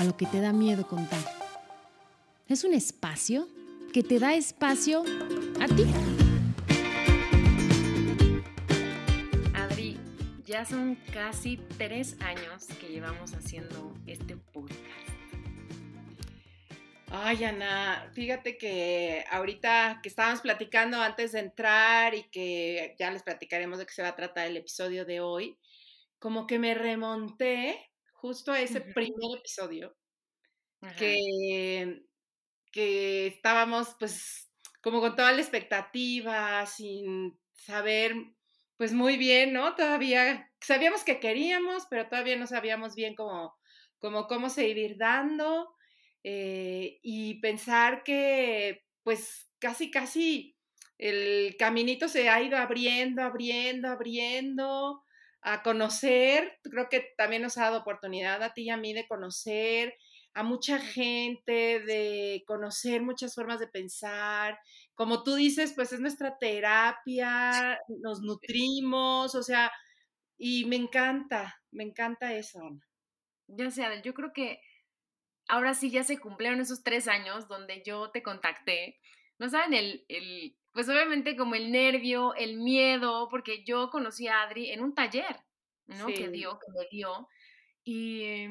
A lo que te da miedo contar. Es un espacio que te da espacio a ti. Adri, ya son casi tres años que llevamos haciendo este podcast. Ay, Ana, fíjate que ahorita que estábamos platicando antes de entrar y que ya les platicaremos de qué se va a tratar el episodio de hoy, como que me remonté justo a ese primer episodio que, que estábamos pues como con toda la expectativa, sin saber pues muy bien, ¿no? Todavía sabíamos que queríamos, pero todavía no sabíamos bien cómo, cómo, cómo se iba a ir dando. Eh, y pensar que pues casi, casi el caminito se ha ido abriendo, abriendo, abriendo, a conocer, creo que también nos ha dado oportunidad a ti y a mí de conocer a mucha gente, de conocer muchas formas de pensar. Como tú dices, pues es nuestra terapia, nos nutrimos, o sea, y me encanta, me encanta eso. Ya sea, yo creo que ahora sí ya se cumplieron esos tres años donde yo te contacté. No saben el, el, pues obviamente como el nervio, el miedo, porque yo conocí a Adri en un taller, ¿no? Que dio, que me dio. Y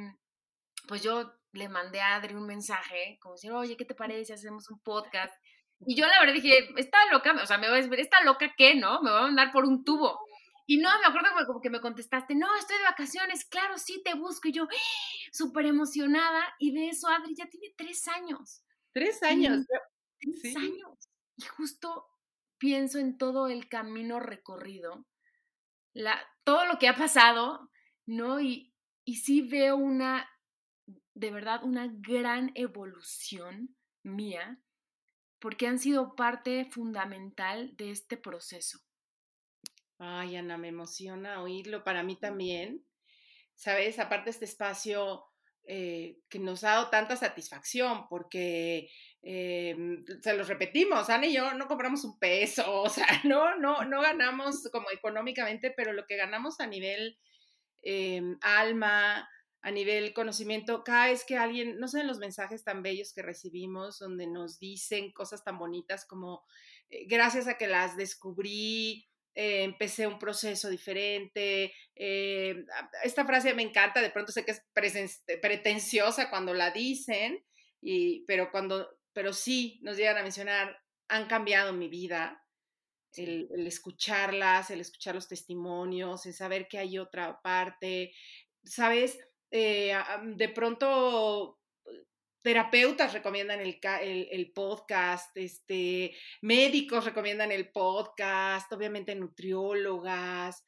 pues yo le mandé a Adri un mensaje, como decir, oye, ¿qué te parece? Hacemos un podcast. Y yo la verdad dije, está loca, o sea, me va a decir, ¿está loca qué, no? Me va a mandar por un tubo. Y no, me acuerdo como que me contestaste, no, estoy de vacaciones, claro, sí, te busco. Y yo, súper emocionada. Y de eso, Adri ya tiene tres años. Tres años. tres años. Y justo pienso en todo el camino recorrido, la, todo lo que ha pasado, ¿no? Y, y sí veo una, de verdad, una gran evolución mía, porque han sido parte fundamental de este proceso. Ay, Ana, me emociona oírlo para mí también. Sabes, aparte este espacio eh, que nos ha dado tanta satisfacción, porque eh, se los repetimos, Ana y yo no compramos un peso, o sea, no, no, no ganamos como económicamente, pero lo que ganamos a nivel em, alma, a nivel conocimiento, cada vez que alguien, no sé, los mensajes tan bellos que recibimos, donde nos dicen cosas tan bonitas como, eh, gracias a que las descubrí, eh, empecé un proceso diferente. Eh, esta frase me encanta, de pronto sé que es pretenciosa cuando la dicen, y, pero, cuando, pero sí nos llegan a mencionar, han cambiado mi vida. El, escucharlas, el escuchar los testimonios, el saber que hay otra parte, ¿sabes? Eh, de pronto terapeutas recomiendan el, el, podcast, este, médicos recomiendan el podcast, obviamente nutriólogas.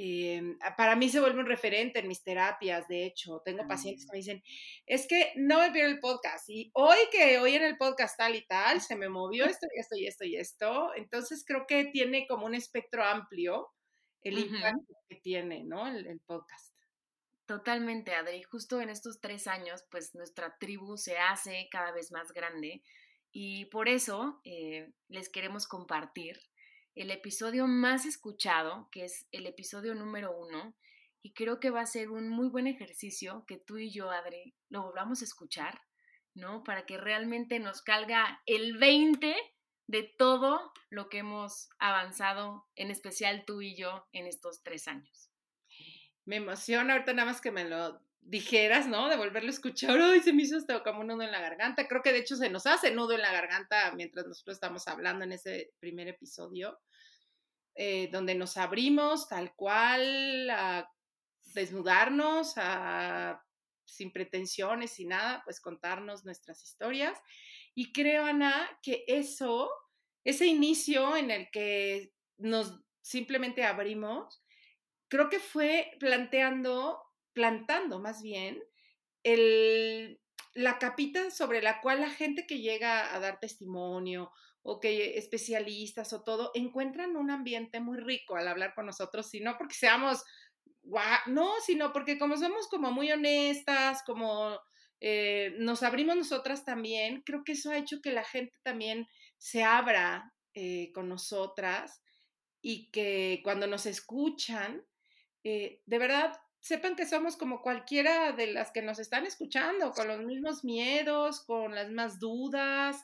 Em, para mí se vuelve un referente en mis terapias, de hecho, tengo pacientes que me dicen, es que no me pierdo el podcast y hoy que hoy en el podcast tal y tal, se me movió esto y esto y esto y esto, entonces creo que tiene como un espectro amplio el impacto que tiene, ¿no? el podcast. Totalmente, Adri. Justo en estos tres años, pues nuestra tribu se hace cada vez más grande y por eso eh, les queremos compartir el episodio más escuchado, que es el episodio número uno, y creo que va a ser un muy buen ejercicio que tú y yo, Adri, lo volvamos a escuchar, ¿no? Para que realmente nos calga el 20 de todo lo que hemos avanzado, en especial tú y yo, en estos tres años me emociona ahorita nada más que me lo dijeras, ¿no? De volverlo a escuchar, ay, se me hizo hasta como un nudo en la garganta. Creo que de hecho se nos hace nudo en la garganta mientras nosotros estamos hablando en ese primer episodio, eh, donde nos abrimos tal cual a desnudarnos, sin pretensiones, sin nada, pues contarnos nuestras historias. Y creo, Ana, que eso, ese inicio en el que nos simplemente abrimos, creo que fue planteando, plantando más bien, la capita sobre la cual la gente que llega a dar testimonio o que especialistas o todo encuentran un ambiente muy rico al hablar con nosotros, sino porque seamos, no, sino porque como somos como muy honestas, como eh, nos abrimos nosotras también, creo que eso ha hecho que la gente también se abra eh, con nosotras y que cuando nos escuchan, eh, de verdad sepan que somos como cualquiera de las que nos están escuchando, con los mismos miedos, con las mismas dudas,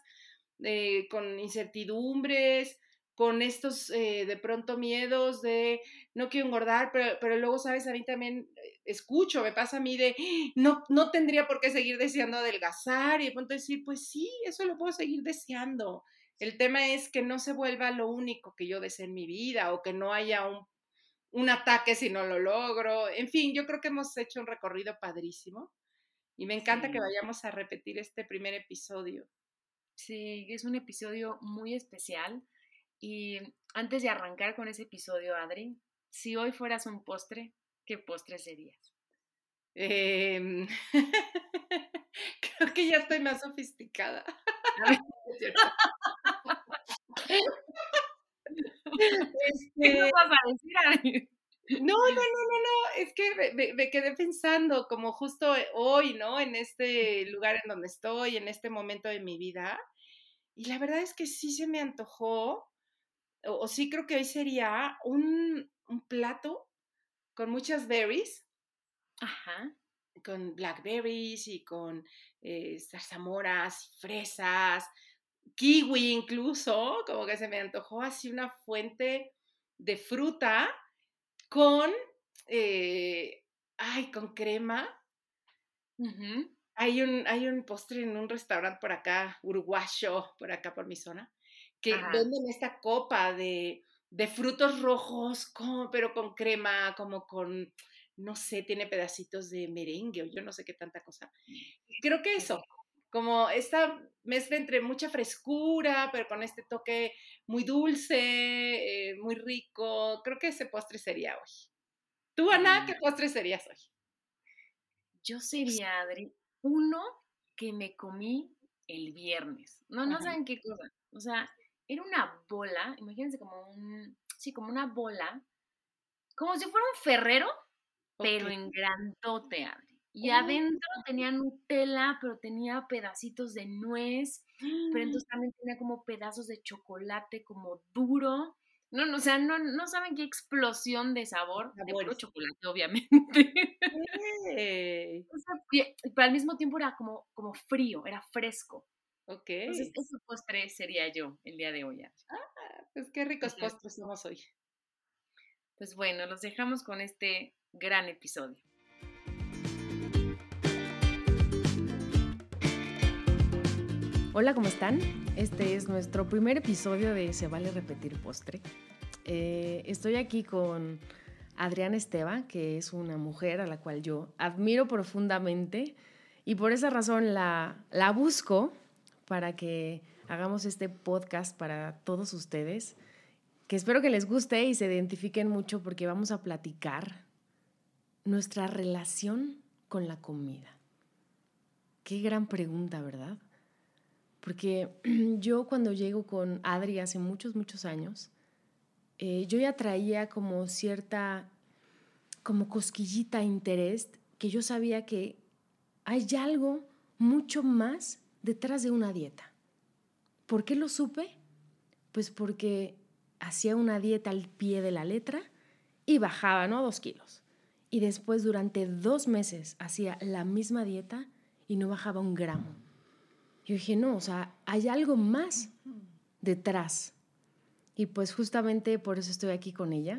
eh, con incertidumbres, con estos eh, de pronto miedos de no quiero engordar, pero, pero, luego, sabes, a mí también escucho, me pasa a mí de no, no tendría por qué seguir deseando adelgazar y de decir, pues sí, eso lo puedo seguir deseando. El tema es que no se vuelva lo único que yo deseo en mi vida o que no haya un, un ataque si no lo logro. En fin, yo creo que hemos hecho un recorrido padrísimo y me encanta que vayamos a repetir este primer episodio. Sí, es un episodio muy especial. Y antes de arrancar con ese episodio, Adri, si hoy fueras un postre, ¿qué postre serías? Em, creo que ya estoy más sofisticada. ¿Qué vas a decir? No, no, no, no, no, es que me, quedé pensando como justo hoy, ¿no? En este lugar en donde estoy, en este momento de mi vida. Y la verdad es que sí se me antojó, o, sí creo que hoy sería un, un, plato con muchas berries. Ajá. Con blackberries y con eh, zarzamoras, fresas, kiwi incluso, como que se me antojó así una fuente de fruta con, eh, ay, con crema. hay, un, hay un postre en un restaurante por acá, uruguayo, por acá por mi zona, que venden esta copa de, de frutos rojos, pero con crema, como con, no sé, tiene pedacitos de merengue o yo no sé qué tanta cosa. Creo que eso, como esta mezcla entre mucha frescura, pero con este toque muy dulce, eh, muy rico. Creo que ese postre sería hoy. ¿Tú, Ana, qué mm. postre serías hoy? Yo sería, Adri, uno que me comí el viernes. No, no saben qué cosa. O sea, era una bola, imagínense como un, sí, como una bola, como si fuera un ferrero, pero en grandote, Adri. Y oh. adentro tenía Nutella, pero tenía pedacitos de nuez, pero entonces también tenía como pedazos de chocolate como duro. No, no, o sea, no, no saben qué explosión de sabor, de puro chocolate, obviamente. pero al mismo tiempo era como, como frío, era fresco. Ok. Entonces, ese postre sería yo el día de hoy. Ah, pues qué ricos postres somos hoy. Pues bueno, los dejamos con este gran episodio. Hola, ¿cómo están? Este es nuestro primer episodio de Se vale repetir postre. Eh, estoy aquí con Adriana Esteba, que es una mujer a la cual yo admiro profundamente y por esa razón la, la busco para que hagamos este podcast para todos ustedes, que espero que les guste y se identifiquen mucho porque vamos a platicar nuestra relación con la comida. Qué gran pregunta, ¿verdad? Porque yo cuando llego con Adri hace muchos, muchos años, eh, yo ya traía como cierta, como cosquillita interés, que yo sabía que hay algo mucho más detrás de una dieta. ¿Por qué lo supe? Pues porque hacía una dieta al pie de la letra y bajaba, ¿no? Dos kilos. Y después durante dos meses hacía la misma dieta y no bajaba un gramo. Yo dije, no, o sea, hay algo más detrás. Y pues justamente por eso estoy aquí con ella.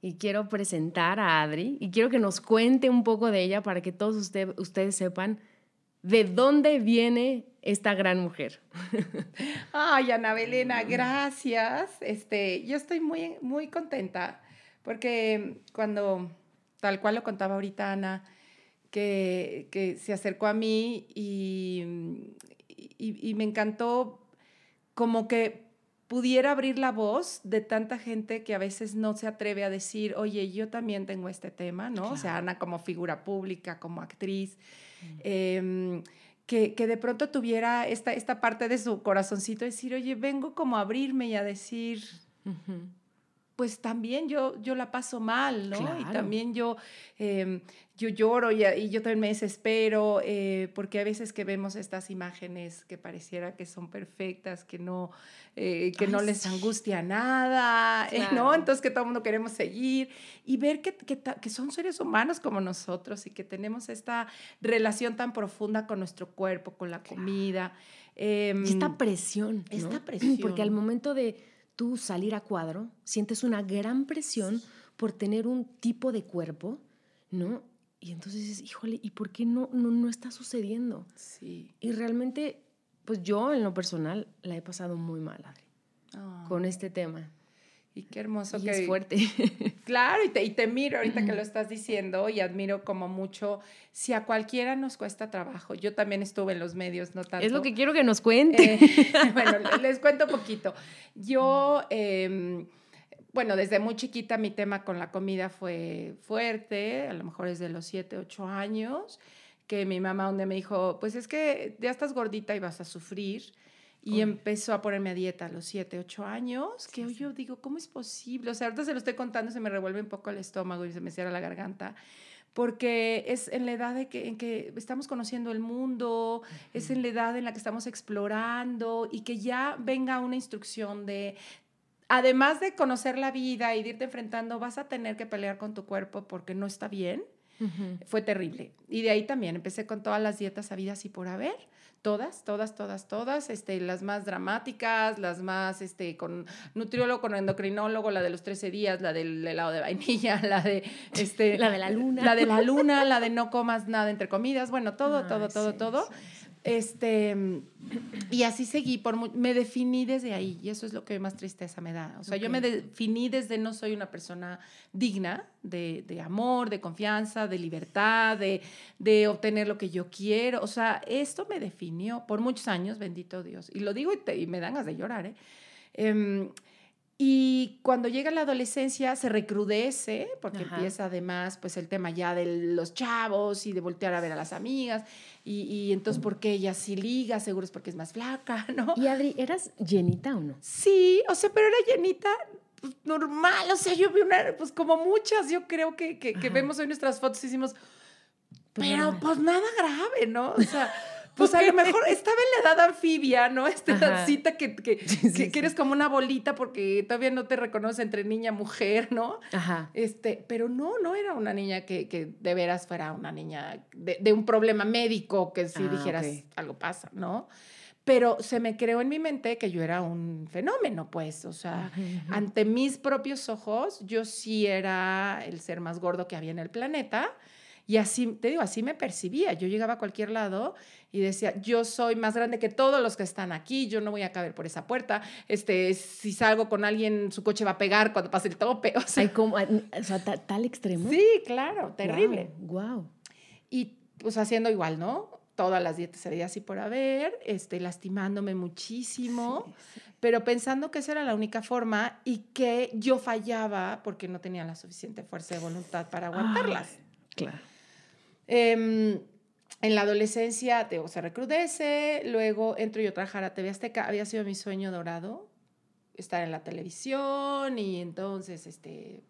Y quiero presentar a Adri y quiero que nos cuente un poco de ella para que todos ustedes sepan de dónde viene esta gran mujer. Ay, Ana Belena, gracias. Este, yo estoy muy, muy contenta porque cuando, tal cual lo contaba ahorita Ana, que, que se acercó a mí y, y, me encantó como que pudiera abrir la voz de tanta gente que a veces no se atreve a decir, oye, yo también tengo este tema, ¿no? O sea, Ana como figura pública, como actriz, em, que, que de pronto tuviera esta, esta parte de su corazoncito, decir, oye, vengo como a abrirme y a decir. Pues también yo, yo la paso mal, ¿no? Y también yo, em, yo lloro y, y yo también me desespero, eh, porque a veces que vemos estas imágenes que pareciera que son perfectas, que no, eh, que Ay, no les angustia nada, eh, ¿no? Entonces que todo el mundo queremos seguir y ver que, que, que son seres humanos como nosotros y que tenemos esta relación tan profunda con nuestro cuerpo, con la comida. em, Y esta presión. ¿no? esta Porque al presión. momento de tú salir a cuadro, sientes una gran presión por tener un tipo de cuerpo, ¿no? Y entonces dices, híjole, ¿y por qué no, no, no está sucediendo? Sí. Y realmente, pues yo en lo personal la he pasado muy mal, Adri, Ah, con este tema. Y qué hermoso Y que es fuerte. Claro, y te, y te miro ahorita que lo estás diciendo y admiro como mucho, si a cualquiera nos cuesta trabajo, yo también estuve en los medios, no tanto. es lo que quiero que nos cuente. Eh, bueno, le- les cuento un poquito. Yo, em, bueno, desde muy chiquita mi tema con la comida fue fuerte, a lo mejor desde los 7, 8 años, que mi mamá día me dijo, pues es que ya estás gordita y vas a sufrir. Y Uy. empezó a ponerme a dieta a los 7, 8 años, que Sí, sí. yo digo, ¿cómo es posible? O sea, ahorita se lo estoy contando, se me revuelve un poco el estómago y se me cierra la garganta, porque es en la edad de que, en que estamos conociendo el mundo, es en la edad en la que estamos explorando y que ya venga una instrucción de, además de conocer la vida y de irte enfrentando, vas a tener que pelear con tu cuerpo porque no está bien. Ujú. Fue terrible. Y de ahí también empecé con todas las dietas habidas y por haber. Todas, todas, todas, todas, este, las más dramáticas, las más, este, con nutriólogo, con endocrinólogo, la de los 13 días, la del helado de vainilla, la de, este, La de la luna. la de la luna, la de no comas nada entre comidas, bueno, todo, Ay, todo, todo, sí, todo. sí, sí. Este, y así seguí, por me definí desde ahí y eso es lo que más tristeza me da. O sea, yo me definí desde no soy una persona digna de, de amor, de confianza, de libertad, de, de obtener lo que yo quiero. O sea, esto me definió por muchos años, bendito Dios. Y lo digo y, te- y me dan ganas de llorar, ¿eh? Em, y cuando llega la adolescencia se recrudece, porque Ajá. empieza además pues el tema ya de los chavos y de voltear a ver a las amigas. Y, y entonces, ¿por qué ella sí liga? Seguro es porque es más flaca, ¿no? Y Adri, ¿eras llenita o no? Sí, o sea, pero era llenita pues, normal. O sea, yo vi una, pues como muchas, yo creo que, que, vemos hoy nuestras fotos y decimos, Pues pero pues nada grave, ¿no? O sea, pues a lo mejor estaba en la edad anfibia, ¿no? Esta edadcita que, que, Sí, que- sí, que eres como una bolita porque todavía no te reconoce entre niña y mujer, ¿no? Ajá. Este, pero no, no era una niña que, que de veras fuera una niña de, de un problema médico que si Ah, dijeras algo pasa, ¿no? Pero se me creó en mi mente que yo era un fenómeno, pues, o sea, ante mis propios ojos, yo sí era el ser más gordo que había en el planeta. Y así, te digo, así me percibía. Yo llegaba a cualquier lado y decía, yo soy más grande que todos los que están aquí, yo no voy a caber por esa puerta. Este, si salgo con alguien, su coche va a pegar cuando pase el tope. O sea, Ay, ¿cómo? O sea, ta- tal extremo. sí, claro, terrible. Wow. Y pues haciendo igual, ¿no? Todas las dietas había así por haber, este, lastimándome muchísimo, pero pensando que esa era la única forma y que yo fallaba porque no tenía la suficiente fuerza de voluntad para aguantarlas. Claro. Em, en la adolescencia, te digo, se recrudece, luego entro yo a trabajar a TV Azteca, había sido mi sueño dorado, estar en la televisión y entonces, este,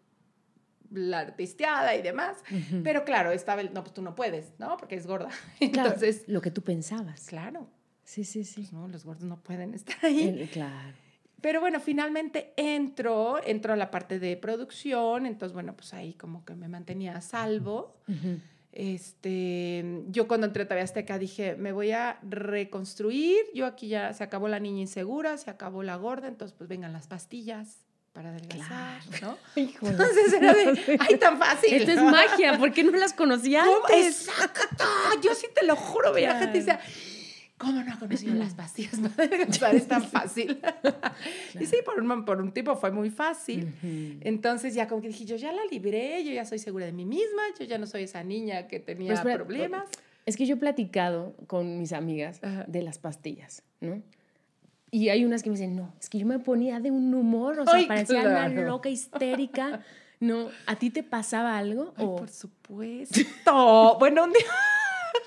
la artisteada y demás. Ujú. Pero claro, estaba el, no, pues tú no puedes, ¿no? Porque es gorda. Claro, Entonces, lo que tú pensabas. claro, Sí, sí, sí. pues no, los gordos no pueden estar ahí. El- claro. Pero bueno, finalmente entro, entro a la parte de producción, entonces bueno, pues ahí como que me mantenía a salvo. Ujú. Este, yo cuando entré a TV Azteca dije, me voy a reconstruir, yo aquí ya se acabó la niña insegura, se acabó la gorda, entonces pues vengan las pastillas para adelgazar, ¿no? Híjole. Entonces era de, ay, tan fácil. Esto es magia, ¿por qué no las conocía antes? Exacto, yo sí te lo juro, veía gente y Claro. decía, ¿cómo no ha conocido las pastillas para? Es tan fácil. Y sí, por un, por un tiempo fue muy fácil. Ujú. Entonces ya como que dije, yo ya la libré, yo ya soy segura de mí misma, yo ya no soy esa niña que tenía Pero espera, problemas. Es que yo he platicado con mis amigas Ajá. de las pastillas, ¿no? Y hay unas que me dicen, no, es que yo me ponía de un humor, o sea, Ay, parecía una claro. loca histérica. No, ¿a ti te pasaba algo? Ay, o- por supuesto. bueno, un día,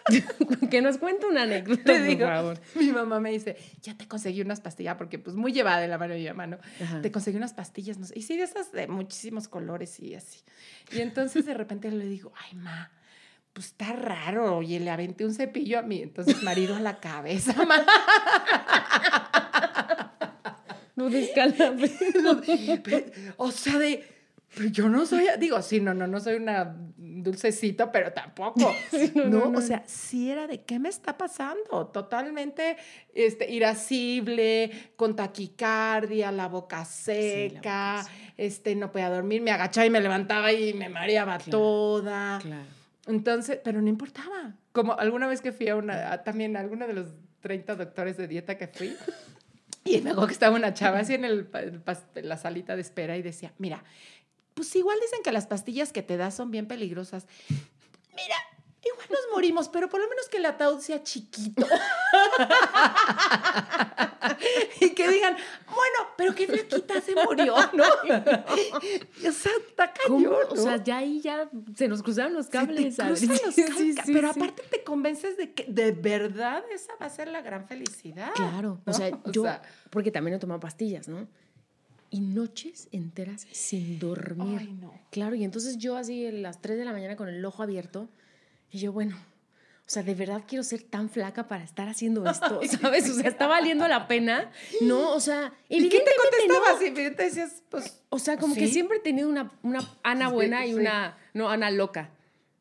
que nos cuente una anécdota, Le por favor. Mi mamá me dice, ya te conseguí unas pastillas, porque pues muy llevada de la mano de mi mamá, ¿no? Ajá. Te conseguí unas pastillas, no sé. Y sí, de esas de muchísimos colores y así. Y entonces de repente le digo, ay, ma, pues está raro. Oye, le aventé un cepillo a mi entonces marido a la cabeza, ma. No descalabres. Pe- O sea, de. Yo no soy, digo, sí, no, no, no soy una dulcecito, pero tampoco. no, no, no, no. o sea, sí era de qué me está pasando. Totalmente este, irascible, con taquicardia, la boca Sí, la seca, boca seca. este, no podía dormir, me agachaba y me levantaba y me mareaba Claro, toda. Claro. Entonces, pero no importaba. Como alguna vez que fui a una, a también a alguno de los 30 doctores de dieta que fui, y me acuerdo que estaba una chava así en, el, el la salita de espera y decía, mira, pues igual dicen que las pastillas que te das son bien peligrosas. Mira, igual nos morimos, pero por lo menos que el ataúd sea chiquito. y que digan, bueno, pero qué flaquita se murió, ¿no? o sea, está cañón, O sea, ya ahí ya se nos cruzaron los Se te cables. Adri. cruzan los cables, sí, sí, pero sí. aparte te convences de que de verdad esa va a ser la gran felicidad. Claro, o sea, O yo, sea, porque también he tomado pastillas, ¿no? Y noches enteras sin dormir. Ay, no. Claro, y entonces yo así a las 3 de la mañana con el ojo abierto, y yo, bueno, o sea, de verdad quiero ser tan flaca para estar haciendo esto, ¿sabes? O sea, está valiendo la pena, ¿no? O sea, ¿Y qué te no. contestabas? Y te decías, pues, O sea, como que Sí. siempre he tenido una, una Ana Sí, buena y sí. una, no, Ana loca.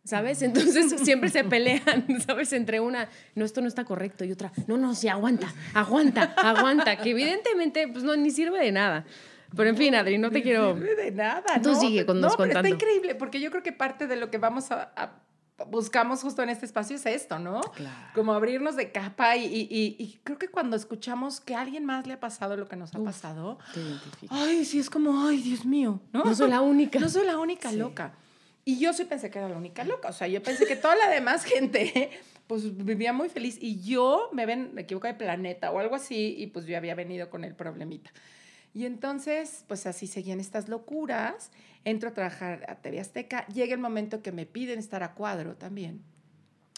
¿Sabes? Entonces siempre se pelean, ¿sabes? Entre una, no, esto no está correcto, y otra, no, no, sí, aguanta, aguanta, aguanta, que evidentemente, pues no, ni sirve de nada. Pero en fin, Adri, no te quiero... de nada. Tú ¿no? sigue con- no, nos pero contando. está increíble, porque yo creo que parte de lo que vamos a, a- buscamos justo en este espacio es esto, ¿no? Claro. Como abrirnos de capa y, y- y- y creo que cuando escuchamos que a alguien más le ha pasado lo que nos ha Uf. pasado, Te ay, sí, es como, ay, Dios mío, ¿no? No soy la única. No soy la única Sí. loca. Y yo sí pensé que era la única loca. O sea, yo pensé que toda la demás gente, pues vivía muy feliz. Y yo me ven, me equivoco de planeta o algo así, y pues yo había venido con el problemita. Y entonces, pues así seguían estas locuras. Entro a trabajar a TV Azteca. Llega el momento que me piden estar a cuadro también.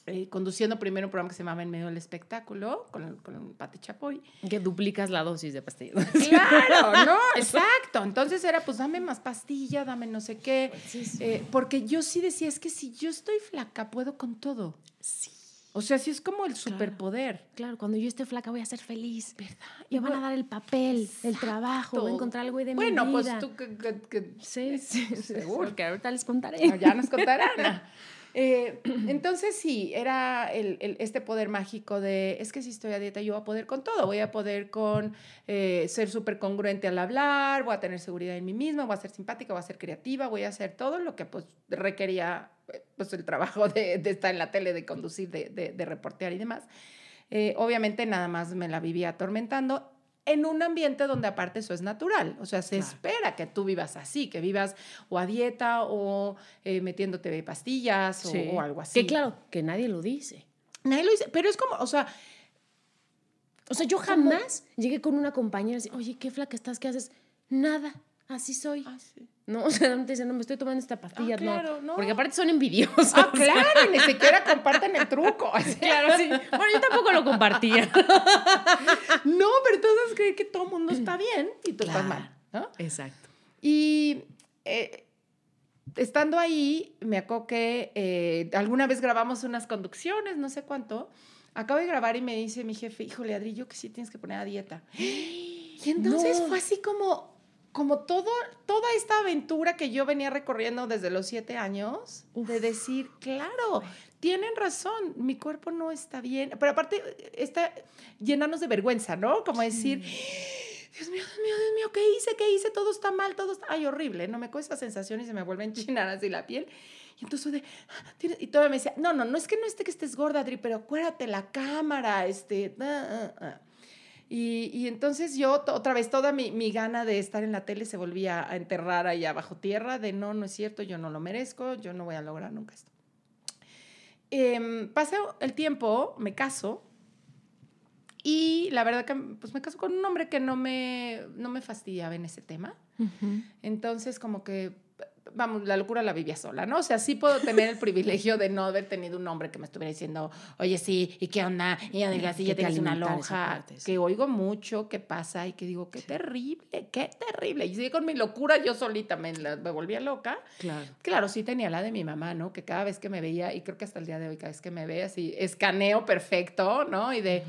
eh, conduciendo primero un programa que se llamaba En Medio del Espectáculo, con, con Pati Chapoy. Que duplicas la dosis de pastillas. Claro, ¿no? Exacto. Entonces era, pues dame más pastilla, dame no sé qué. Sí. Eh, porque yo sí decía, es que si yo estoy flaca, puedo con todo. Sí. O sea, sí es como el superpoder. Claro, cuando yo esté flaca voy a ser feliz. ¿Verdad? Me van a dar el papel, el trabajo, voy a encontrar algo de mi vida. Bueno, pues tú que, que- que- Sí, sí, seguro. Que ahorita les contaré. Ah, ya nos contarán. Eh, entonces sí, era el, este poder mágico de, es que si estoy a dieta yo voy a poder con todo, voy a poder con eh, ser súper congruente al hablar, voy a tener seguridad en mí misma, voy a ser simpática, voy a ser creativa, voy a hacer todo lo que pues requería eh, pues el trabajo de, estar en la tele, de conducir, de, de- reportear y demás. Obviamente nada más me la vivía atormentando en un ambiente donde aparte eso es natural. O sea, se Claro. espera que tú vivas así, que vivas o a dieta o eh, metiéndote pastillas o, Sí. o algo así. Que claro, que nadie lo dice. Nadie lo dice, pero es como, o sea, O sea, yo ¿Cómo? jamás llegué con una compañera y decía, oye, qué flaca estás, ¿qué haces? Nada, así soy. ah, sí. No, o sea, no te dicen, no, me estoy tomando esta pastilla. Ah, claro, no. Porque aparte son envidiosos. Ah, claro, ni siquiera comparten el truco. Claro, sí. Bueno, yo tampoco lo compartía. No, pero entonces creen que todo el mundo está bien y tú estás Claro. mal, ¿no? Exacto. Y eh, estando ahí, me acuerdo que eh, alguna vez grabamos unas conducciones, no sé cuánto. Acabo de grabar y me dice mi jefe, híjole, Adri, yo que sí tienes que poner a dieta. Y entonces No. fue así como, como todo, toda esta aventura que yo venía recorriendo desde los siete años, de decir, claro, tienen razón, mi cuerpo no está bien. Pero aparte, está llenarnos de vergüenza, ¿no? Como decir, Dios mío, Dios mío, Dios mío, ¿qué hice? ¿Qué hice? Todo está mal, todo está... Ay, horrible, no me coge esa sensación y se me vuelve a enchinar así la piel. Y entonces de, "Ah, ¿tienes-?" y todavía me decía, no, no, no es que no esté que estés gorda, Adri, pero acuérdate, la cámara, este... ah, ah". Y, y entonces yo, otra vez, toda mi, mi gana de estar en la tele se volvía a enterrar ahí abajo tierra, de no, no es cierto, yo no lo merezco, yo no voy a lograr nunca esto. Em, pasa el tiempo, me caso, y la verdad que pues me caso con un hombre que no me, no me fastidiaba en ese tema. Entonces, como que vamos, la locura la vivía sola, ¿no? O sea, sí puedo tener el privilegio de no haber tenido un hombre que me estuviera diciendo, oye, sí, ¿y qué onda? Y ya digas, sí, ya tienes una lonja, que oigo mucho, que pasa y que digo, qué terrible, qué terrible. Y sí, con mi locura yo solita me, me volvía loca. Claro. Claro, sí tenía la de mi mamá, ¿no? Que cada vez que me veía, y creo que hasta el día de hoy, cada vez que me ve así, escaneo perfecto, ¿no? Y de...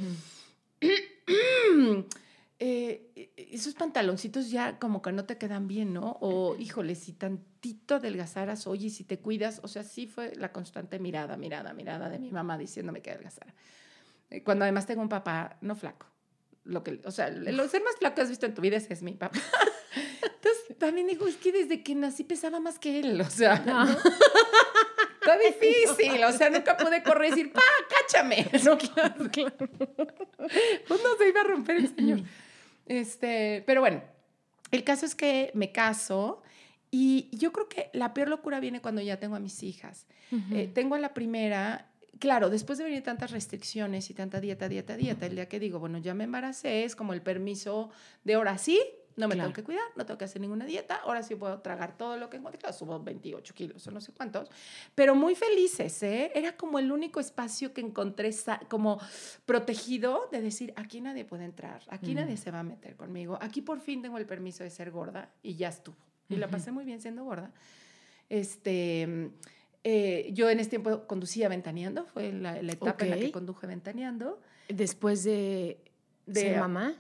Eh, esos pantaloncitos ya como que no te quedan bien, ¿no? O, híjole, si tantito adelgazaras, oye, si te cuidas, o sea, sí fue la constante mirada, mirada, mirada de mi mamá diciéndome que adelgazara. Eh, cuando además tengo un papá no flaco. Lo que, o sea, el ser más flaco que has visto en tu vida es mi papá. Entonces, también digo, es que desde que nací pesaba más que él, o sea, ¿no? Está difícil, o sea, nunca pude correr y decir, ¡pa, cáchame! No, claro, claro. Pues no se iba a romper el señor. Este, pero bueno, el caso es que me caso y yo creo que la peor locura viene cuando ya tengo a mis hijas. Eh, tengo a la primera, claro, después de venir tantas restricciones y tanta dieta, dieta, dieta, el día que digo, bueno, ya me embaracé, es como el permiso de ahora sí, no me tengo que cuidar, no tengo que hacer ninguna dieta, ahora sí puedo tragar todo lo que encuentre, claro, subo 28 kilos o no sé cuántos, pero muy felices, ¿eh? Era como el único espacio que encontré como protegido de decir, aquí nadie puede entrar, aquí nadie se va a meter conmigo, aquí por fin tengo el permiso de ser gorda y ya estuvo. Y la pasé muy bien siendo gorda. Este... Eh, yo en ese tiempo conducía ventaneando, fue la, etapa en la que conduje ventaneando. Después de, de ser mamá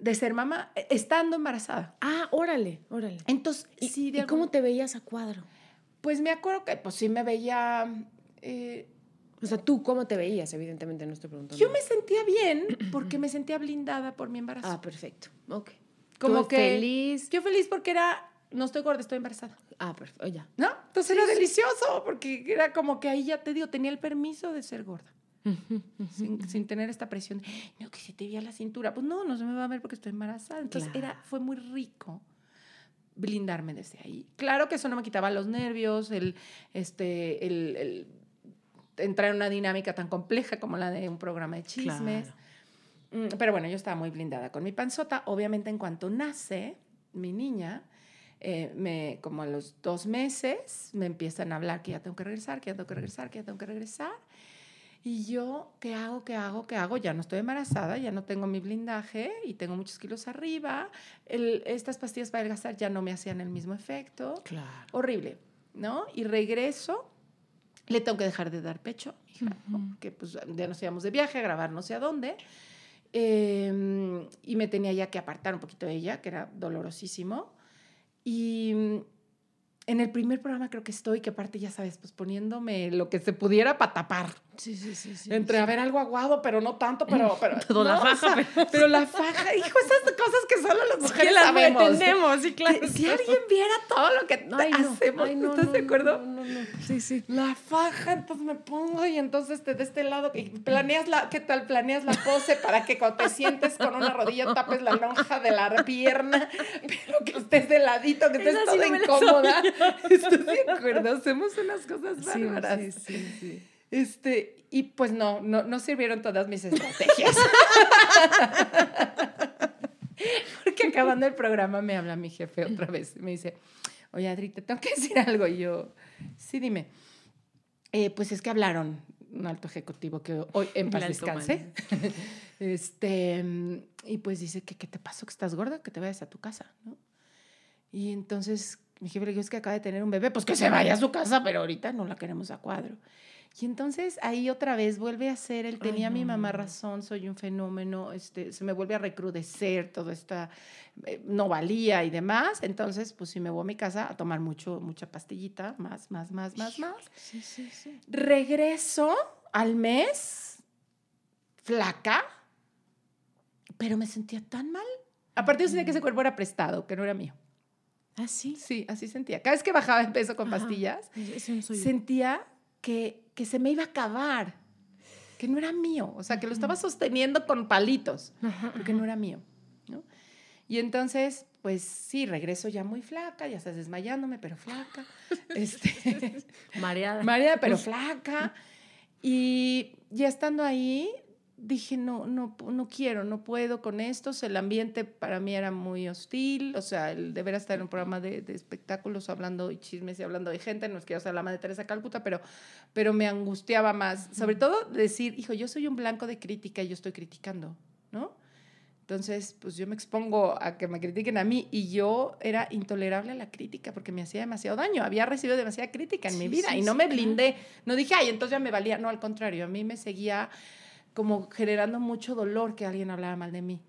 de ser mamá eh, estando embarazada. Ah, órale, órale. Entonces, ¿y, sí, ¿y cómo te veías a cuadro? Pues me acuerdo que pues sí me veía... Eh, o sea, tú cómo te veías, evidentemente no estoy preguntando. Yo me sentía bien porque me sentía blindada por mi embarazo. Ah, perfecto. Ok. Como que feliz. Yo feliz porque era no estoy gorda, estoy embarazada. Ah, perfecto, ya. ¿No? Entonces era delicioso porque era como que ahí ya te digo, tenía el permiso de ser gorda sin, tener esta presión, no, que si te veía la cintura, pues no, no se me va a ver porque estoy embarazada. Entonces era, fue muy rico blindarme desde ahí. Claro que eso no me quitaba los nervios, el, este, el, entrar en una dinámica tan compleja como la de un programa de chismes. Mm, pero bueno, yo estaba muy blindada con mi panzota. Obviamente en cuanto nace mi niña, eh, me, como a los dos meses me empiezan a hablar que ya tengo que regresar, que ya tengo que regresar, que ya tengo que regresar. Y yo, ¿qué hago? ¿Qué hago? ¿Qué hago? Ya no estoy embarazada, ya no tengo mi blindaje y tengo muchos kilos arriba. estas pastillas para adelgazar ya no me hacían el mismo efecto. Claro. Horrible, ¿no? Y regreso, le tengo que dejar de dar pecho, hija, que pues ya nos íbamos de viaje a grabar no sé a dónde. Em, y me tenía ya que apartar un poquito de ella, que era dolorosísimo. Y en el primer programa creo que estoy, que aparte ya sabes, pues poniéndome lo que se pudiera para tapar. Sí, sí, sí, sí. Entre haber algo aguado, pero no tanto, pero... pero Todo la faja. pero... la faja, hijo, esas cosas que solo las mujeres las sabemos. entendemos, sí, claro. si alguien viera todo lo que hacemos, ¿estás de acuerdo? No, no, no, sí, sí. La faja, entonces me pongo y entonces te de este lado, y planeas la, ¿qué tal? Planeas la pose para que cuando te sientes con una rodilla tapes la lonja de la pierna, pero que estés de ladito, que estés toda incómoda. ¿Estás de acuerdo? Hacemos unas cosas bárbaras. Sí, sí, sí. Este, y pues no, no, no sirvieron todas mis estrategias. Porque acabando el programa me habla mi jefe otra vez. Me dice, oye Adri, te tengo que decir algo. Y yo, sí, dime. Eh, pues es que hablaron un alto ejecutivo que hoy en paz descanse. este, y pues dice que qué te pasó, que estás gorda, que te vayas a tu casa, ¿no? Y entonces mi jefe le dijo, es que acaba de tener un bebé, pues que se vaya a su casa, pero ahorita no la queremos a cuadro. Y entonces ahí otra vez vuelve a ser, él tenía mi mamá razón, soy un fenómeno, este, se me vuelve a recrudecer toda esta eh, no valía y demás. Entonces, pues sí me voy a mi casa a tomar mucho, mucha pastillita, más, más, más, más, más. Sí, sí, sí. Regreso al mes, flaca, pero me sentía tan mal. Aparte, yo sentía que ese cuerpo era prestado, que no era mío. ¿Ah, sí? Sí, así sentía. Cada vez que bajaba de peso con pastillas, sentía que, que se me iba a acabar, que no era mío, o sea, que lo estaba sosteniendo con palitos, porque no era mío. ¿no? Y entonces, pues sí, regreso ya muy flaca, ya estás desmayándome, pero flaca. este, mareada. Mareada, pero flaca. Y ya estando ahí, dije, no, no, no quiero, no puedo con esto. El ambiente para mí era muy hostil, o sea, el deber estar en un programa de, de espectáculos hablando y chismes y hablando de gente, no es que yo sea la madre Teresa Calcuta, pero, pero me angustiaba más. Sobre todo decir, hijo, yo soy un blanco de crítica y yo estoy criticando, ¿no? Entonces, pues yo me expongo a que me critiquen a mí y yo era intolerable a la crítica porque me hacía demasiado daño. Había recibido demasiada crítica en mi vida y no me blindé. No dije, ay, entonces ya me valía. No, al contrario, a mí me seguía como generando mucho dolor que alguien hablara mal de mí.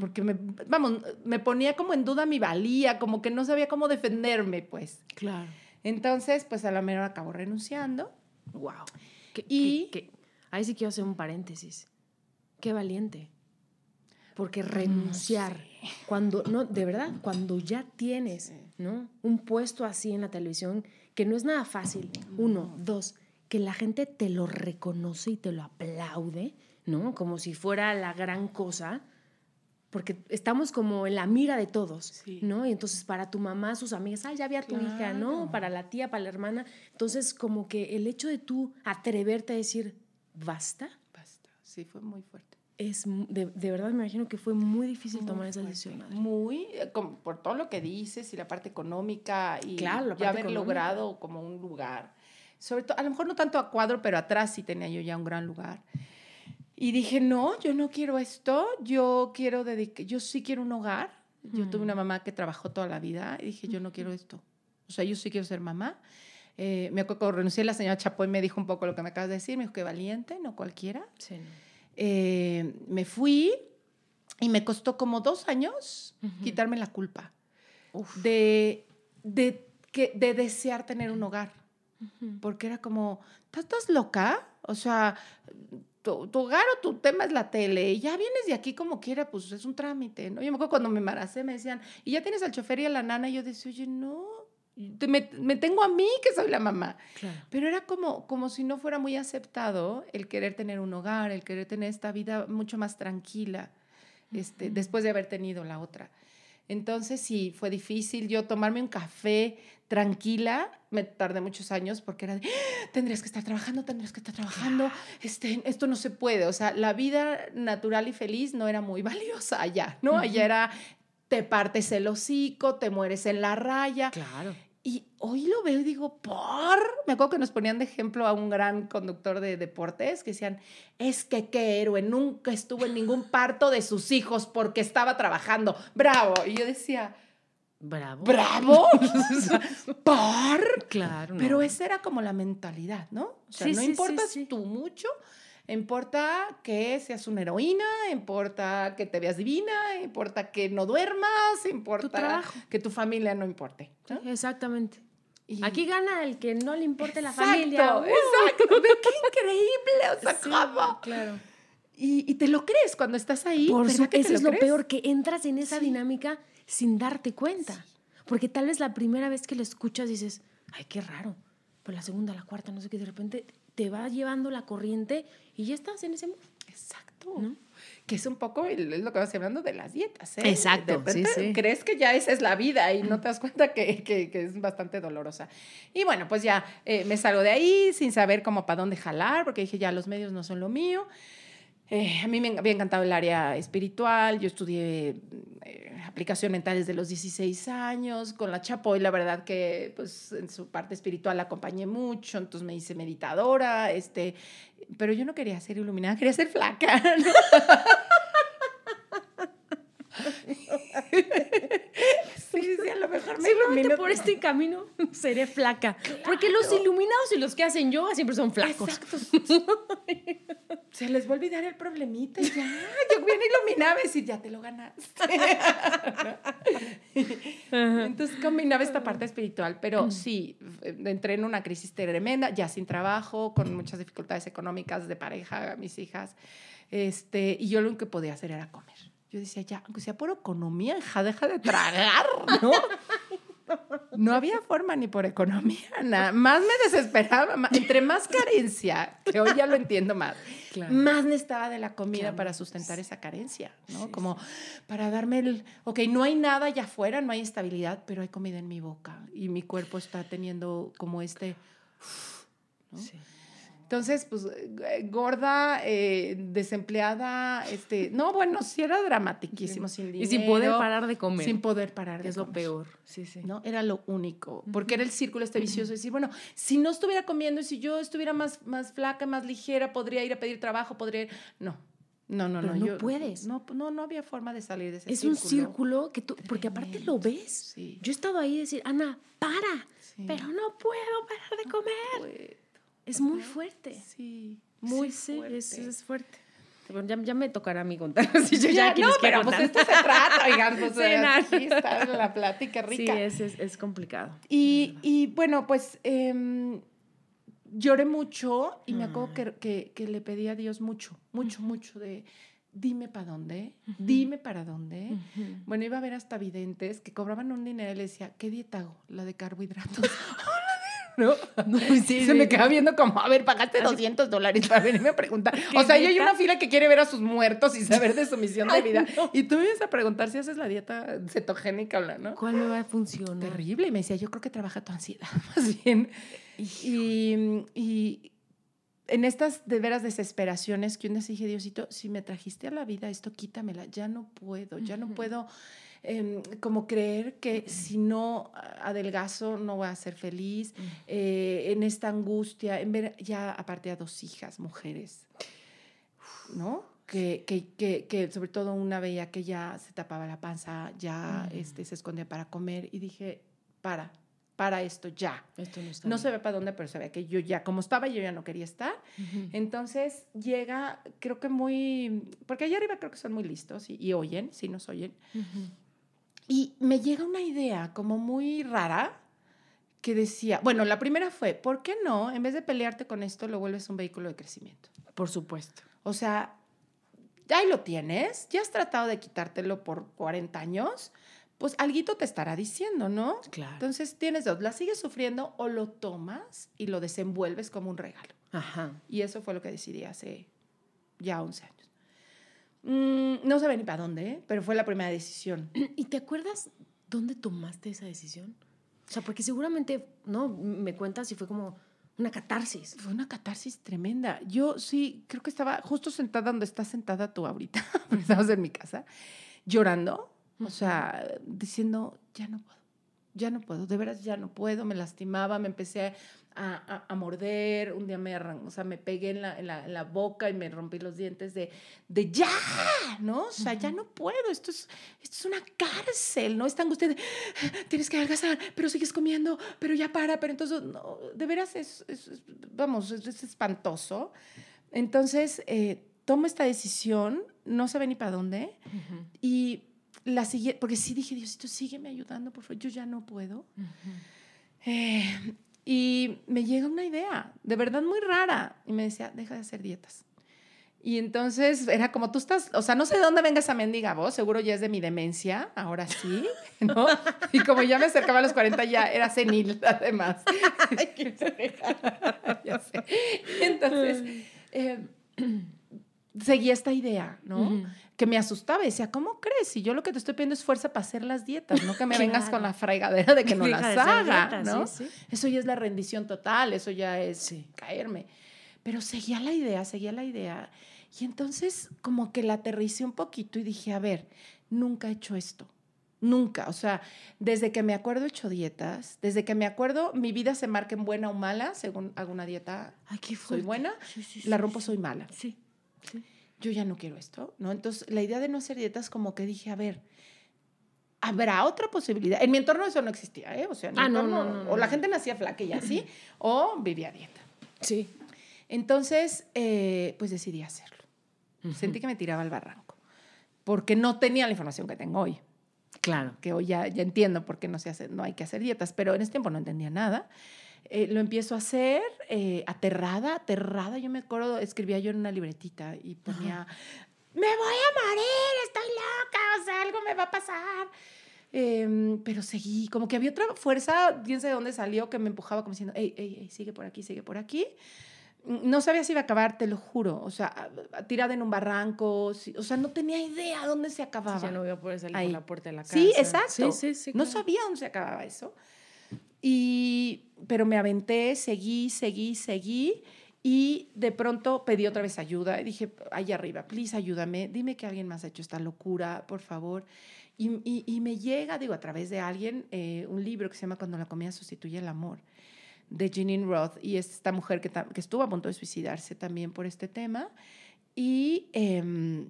Porque, me, vamos, me ponía como en duda mi valía, como que no sabía cómo defenderme, pues. Claro. Entonces, pues a la mera acabo renunciando. Wow. y ahí sí quiero hacer un paréntesis. Qué valiente. Porque renunciar, cuando, no, de verdad, cuando ya tienes, ¿no? Un puesto así en la televisión, que no es nada fácil. Uno, dos, que la gente te lo reconoce y te lo aplaude, ¿no? Como si fuera la gran cosa, porque estamos como en la mira de todos, ¿no? Y entonces para tu mamá, sus amigas, ah, ya vi a tu hija, ¿no? Para la tía, para la hermana. Entonces, como que el hecho de tú atreverte a decir, basta. Basta, sí, fue muy fuerte es de, de, verdad me imagino que fue muy difícil tomar esa decisión. Muy, eh, como por todo lo que dices y la parte económica y claro, ya haber logrado como un lugar. Sobre todo, a lo mejor no tanto a cuadro, pero atrás sí tenía yo ya un gran lugar. Y dije, no, yo no quiero esto, yo quiero dedicar, yo sí quiero un hogar. Yo tuve una mamá que trabajó toda la vida y dije, yo no quiero esto. O sea, yo sí quiero ser mamá. Eh, me acuerdo renuncié, la señora Chapoy me dijo un poco lo que me acabas de decir, me dijo que valiente, no cualquiera. Sí. Eh, me fui y me costó como dos años quitarme la culpa de, de, que, de desear tener un hogar. Porque era como, ¿estás loca? O sea, tu, tu, hogar o tu tema es la tele, y ya vienes de aquí como quiera, pues es un trámite, ¿no? Yo me acuerdo cuando me embaracé, me decían, ¿y ya tienes al chofer y a la nana? Y yo decía, oye, no, me, tengo a mí que soy la mamá. Pero era como, como si no fuera muy aceptado el querer tener un hogar, el querer tener esta vida mucho más tranquila, este, después de haber tenido la otra. Entonces sí, fue difícil yo tomarme un café tranquila, me tardé muchos años porque era de, ¡Ah! tendrías que estar trabajando, tendrías que estar trabajando, este, esto no se puede, o sea, la vida natural y feliz no era muy valiosa allá, ¿no? Allá era, te partes el hocico, te mueres en la raya. Claro. Y hoy lo veo y digo, ¿por? Me acuerdo que nos ponían de ejemplo a un gran conductor de deportes que decían, es que qué héroe, nunca estuvo en ningún parto de sus hijos porque estaba trabajando. Bravo. Y yo decía, Bravo. Bravo. ¿Por? Claro. Pero esa era como la mentalidad, ¿no? O sea, no importa tú mucho, Importa que seas una heroína, importa que te veas divina, importa que no duermas, importa que tu familia no importe. Exactamente. Aquí gana el que no le importe la familia. ¡Uh! Exacto, qué increíble, o sea, ¿cómo? Claro. Y, te lo crees cuando estás ahí. Por eso, eso es lo peor, que entras en esa dinámica sin darte cuenta. Porque tal vez la primera vez que lo escuchas dices, ay, qué raro. Pero la segunda, la cuarta, no sé qué, de repente te va llevando la corriente y ya estás en ese mood. Exacto. ¿no? Que es un poco es lo que vas hablando de las dietas. ¿eh? Exacto. sí, sí. Crees que ya esa es la vida y no te das cuenta que, que, que es bastante dolorosa. Y bueno, pues ya eh, me salgo de ahí sin saber cómo para dónde jalar, porque dije ya los medios no son lo mío. Eh, a mí me había encantado el área espiritual, yo estudié eh, aplicación mental desde los 16 años, con la Chapoy, la verdad que pues en su parte espiritual la acompañé mucho, entonces me hice meditadora, este, pero yo no quería ser iluminada, quería ser flaca. sí, sí, a lo mejor me Seguramente por este camino seré flaca. Porque los iluminados y los que hacen yoga siempre son flacos. Exacto. Se les va a olvidar el problemita ya. Yo bien iluminaba y decir, ya te lo ganaste. Entonces combinaba esta parte espiritual, pero sí, entré en una crisis tremenda, ya sin trabajo, con muchas dificultades económicas de pareja, mis hijas. Este, y yo lo que podía hacer era comer. Yo decía, ya, aunque sea por economía, hija, deja de tragar, ¿no? No había forma ni por economía, nada. Más me desesperaba, entre más carencia, que hoy ya lo entiendo más, más necesitaba de la comida para sustentar esa carencia, ¿no? Como para darme el, ok, no hay nada allá afuera, no hay estabilidad, pero hay comida en mi boca y mi cuerpo está teniendo como este, ¿no? Entonces, pues, eh, gorda, eh, desempleada, este, no, bueno, sí era dramatiquísimo, sin dinero. Y sin poder parar de comer. Sin poder parar de es lo comer. peor. Sí, sí. ¿no? Era lo único, porque era el círculo este vicioso, de decir, bueno, si no estuviera comiendo y si yo estuviera más, más flaca, más ligera, podría ir a pedir trabajo, podría ir... No, no, no, Pero no. no yo- puedes. No, no, no había forma de salir de ese Es círculo. un círculo que tú, porque aparte lo ves. Sí. Yo he estado ahí y decir, Ana, para, Sí. pero no puedo parar de comer. Es muy fuerte. Sí, muy Sí, sí, fuerte. es, es fuerte. Bueno, ya, ya me tocará a mí contar. Si yo ya, Ya, aquí no, pero pues contar. esto se trata, oigan, pues Sí, aquí está la plática Sí, rica. es, es, es complicado. Y, y, bueno, pues em, lloré mucho y me acuerdo Ah. que, que- que le pedí a Dios mucho, mucho, mucho de dime para dónde, dime para dónde. Bueno, iba a ver hasta videntes que cobraban un dinero y le decía, ¿qué dieta hago? La de carbohidratos. ¿No? sí, se me queda viendo como, a ver, pagaste 200 dólares para venirme a preguntar. O sea, yo hay una fila que quiere ver a sus muertos y saber de su misión de Ay, vida. no. Y tú me ibas a preguntar si haces la dieta cetogénica o la, ¿no? ¿Cuál me va a funcionar? Terrible. Y me decía, yo creo que trabaja tu ansiedad, más bien. Y, y en estas de veras desesperaciones que un día dije, Diosito, si me trajiste a la vida esto, quítamela. Ya no puedo, ya no puedo em, como creer que si no adelgazo no voy a ser feliz. Eh, en esta angustia, en ver ya aparte a dos hijas, mujeres, ¿no? Que, que, que, que sobre todo una veía que ya se tapaba la panza, ya Mm. este, se escondía para comer y dije, para, para esto ya. Esto no está No se ve para dónde, pero se ve que yo ya, como estaba, yo ya no quería estar. Entonces llega, creo que muy, porque allá arriba creo que son muy listos y, y oyen, sí nos oyen. Y me llega una idea como muy rara que decía, bueno, la primera fue, ¿por qué no, en vez de pelearte con esto, lo vuelves un vehículo de crecimiento? Por supuesto. O sea, ya ahí lo tienes, ya has tratado de quitártelo por 40 años, pues alguito te estará diciendo, ¿no? Claro. Entonces tienes dos, la sigues sufriendo o lo tomas y lo desenvuelves como un regalo. Ajá. Y eso fue lo que decidí hace ya 11 años. Mm, no sabía ni para dónde, ¿eh? pero fue la primera decisión. ¿Y te acuerdas dónde tomaste esa decisión? O sea, porque seguramente, ¿no? Me cuentas y fue como una catarsis. Fue una catarsis tremenda. Yo sí, creo que estaba justo sentada donde estás sentada tú ahorita, estabas en mi casa, llorando, o sea, diciendo, ya no puedo, ya no puedo, de veras ya no puedo, me lastimaba, me empecé a, a- a morder, un día me arran- o sea, me pegué en la, en la- en la boca y me rompí los dientes de, de ya, ¿no? O sea, ya no puedo, esto es, esto es una cárcel, ¿no? Esta angustia de, tienes que adelgazar, pero sigues comiendo, pero ya para, pero entonces, no, de veras es, es- es- vamos, es, es espantoso. Entonces, eh, tomo esta decisión, no sabe ni para dónde, Ujú. y la siguiente, porque sí dije, Diosito, sígueme ayudando, por favor, yo ya no puedo. Ujú. Eh, y me llega una idea, de verdad muy rara, y me decía, deja de hacer dietas. Y entonces era como tú estás, o sea, no sé de dónde venga esa mendiga voz, seguro ya es de mi demencia, ahora sí, ¿no? Y como ya me acercaba a los 40, ya era senil, además. ya sé. Y entonces, eh, seguí esta idea, ¿no? Que me asustaba y decía, ¿cómo crees? Si yo lo que te estoy pidiendo es fuerza para hacer las dietas, no que me vengas con la fregadera de que no Deja las haga, ¿no? sí, sí. Eso ya es la rendición total, eso ya es Sí. caerme. Pero seguía la idea, seguía la idea. Y entonces como que la aterricé un poquito y dije, a ver, nunca he hecho esto. Nunca. O sea, desde que me acuerdo he hecho dietas, desde que me acuerdo mi vida se marca en buena o mala, según hago una dieta, Ay, qué soy buena, la rompo, soy mala. Sí, sí. Yo ya no quiero esto, ¿no? Entonces la idea de no hacer dietas como que dije, a ver, ¿habrá otra posibilidad? En mi entorno eso no existía, ¿eh? O sea, en mi Ah, no, entorno, no, no, o la gente nacía flaca y así, o vivía dieta. Sí. Entonces, eh, pues decidí hacerlo. Sentí que me tiraba al barranco, porque no tenía la información que tengo hoy, Claro. que hoy ya, ya entiendo por qué no, se hace, no hay que hacer dietas, pero en ese tiempo no entendía nada. Eh, lo empiezo a hacer eh, aterrada, aterrada. Yo me acuerdo, escribía yo en una libretita y ponía, me voy a morir, estoy loca, o sea, algo me va a pasar. Em, pero seguí, como que había otra fuerza, quién de dónde salió, que me empujaba como diciendo, hey, hey, hey, sigue por aquí, sigue por aquí. No sabía si iba a acabar, te lo juro. O sea, tirada en un barranco. o sea, no tenía idea dónde se acababa. Sí, ya no voy a poder salir Ahí. por la puerta de la casa. Sí, exacto. Sí, sí. No sabía dónde se acababa eso. Y, pero me aventé, seguí, seguí, seguí. Y de pronto pedí otra vez ayuda y dije, ahí arriba, please ayúdame, dime que alguien más ha hecho esta locura, por favor. Y, y, me llega, digo, a través de alguien, eh, un libro que se llama Cuando la comida sustituye el amor, de Jeanine Roth, y es esta mujer que, que estuvo a punto de suicidarse también por este tema. Y, eh,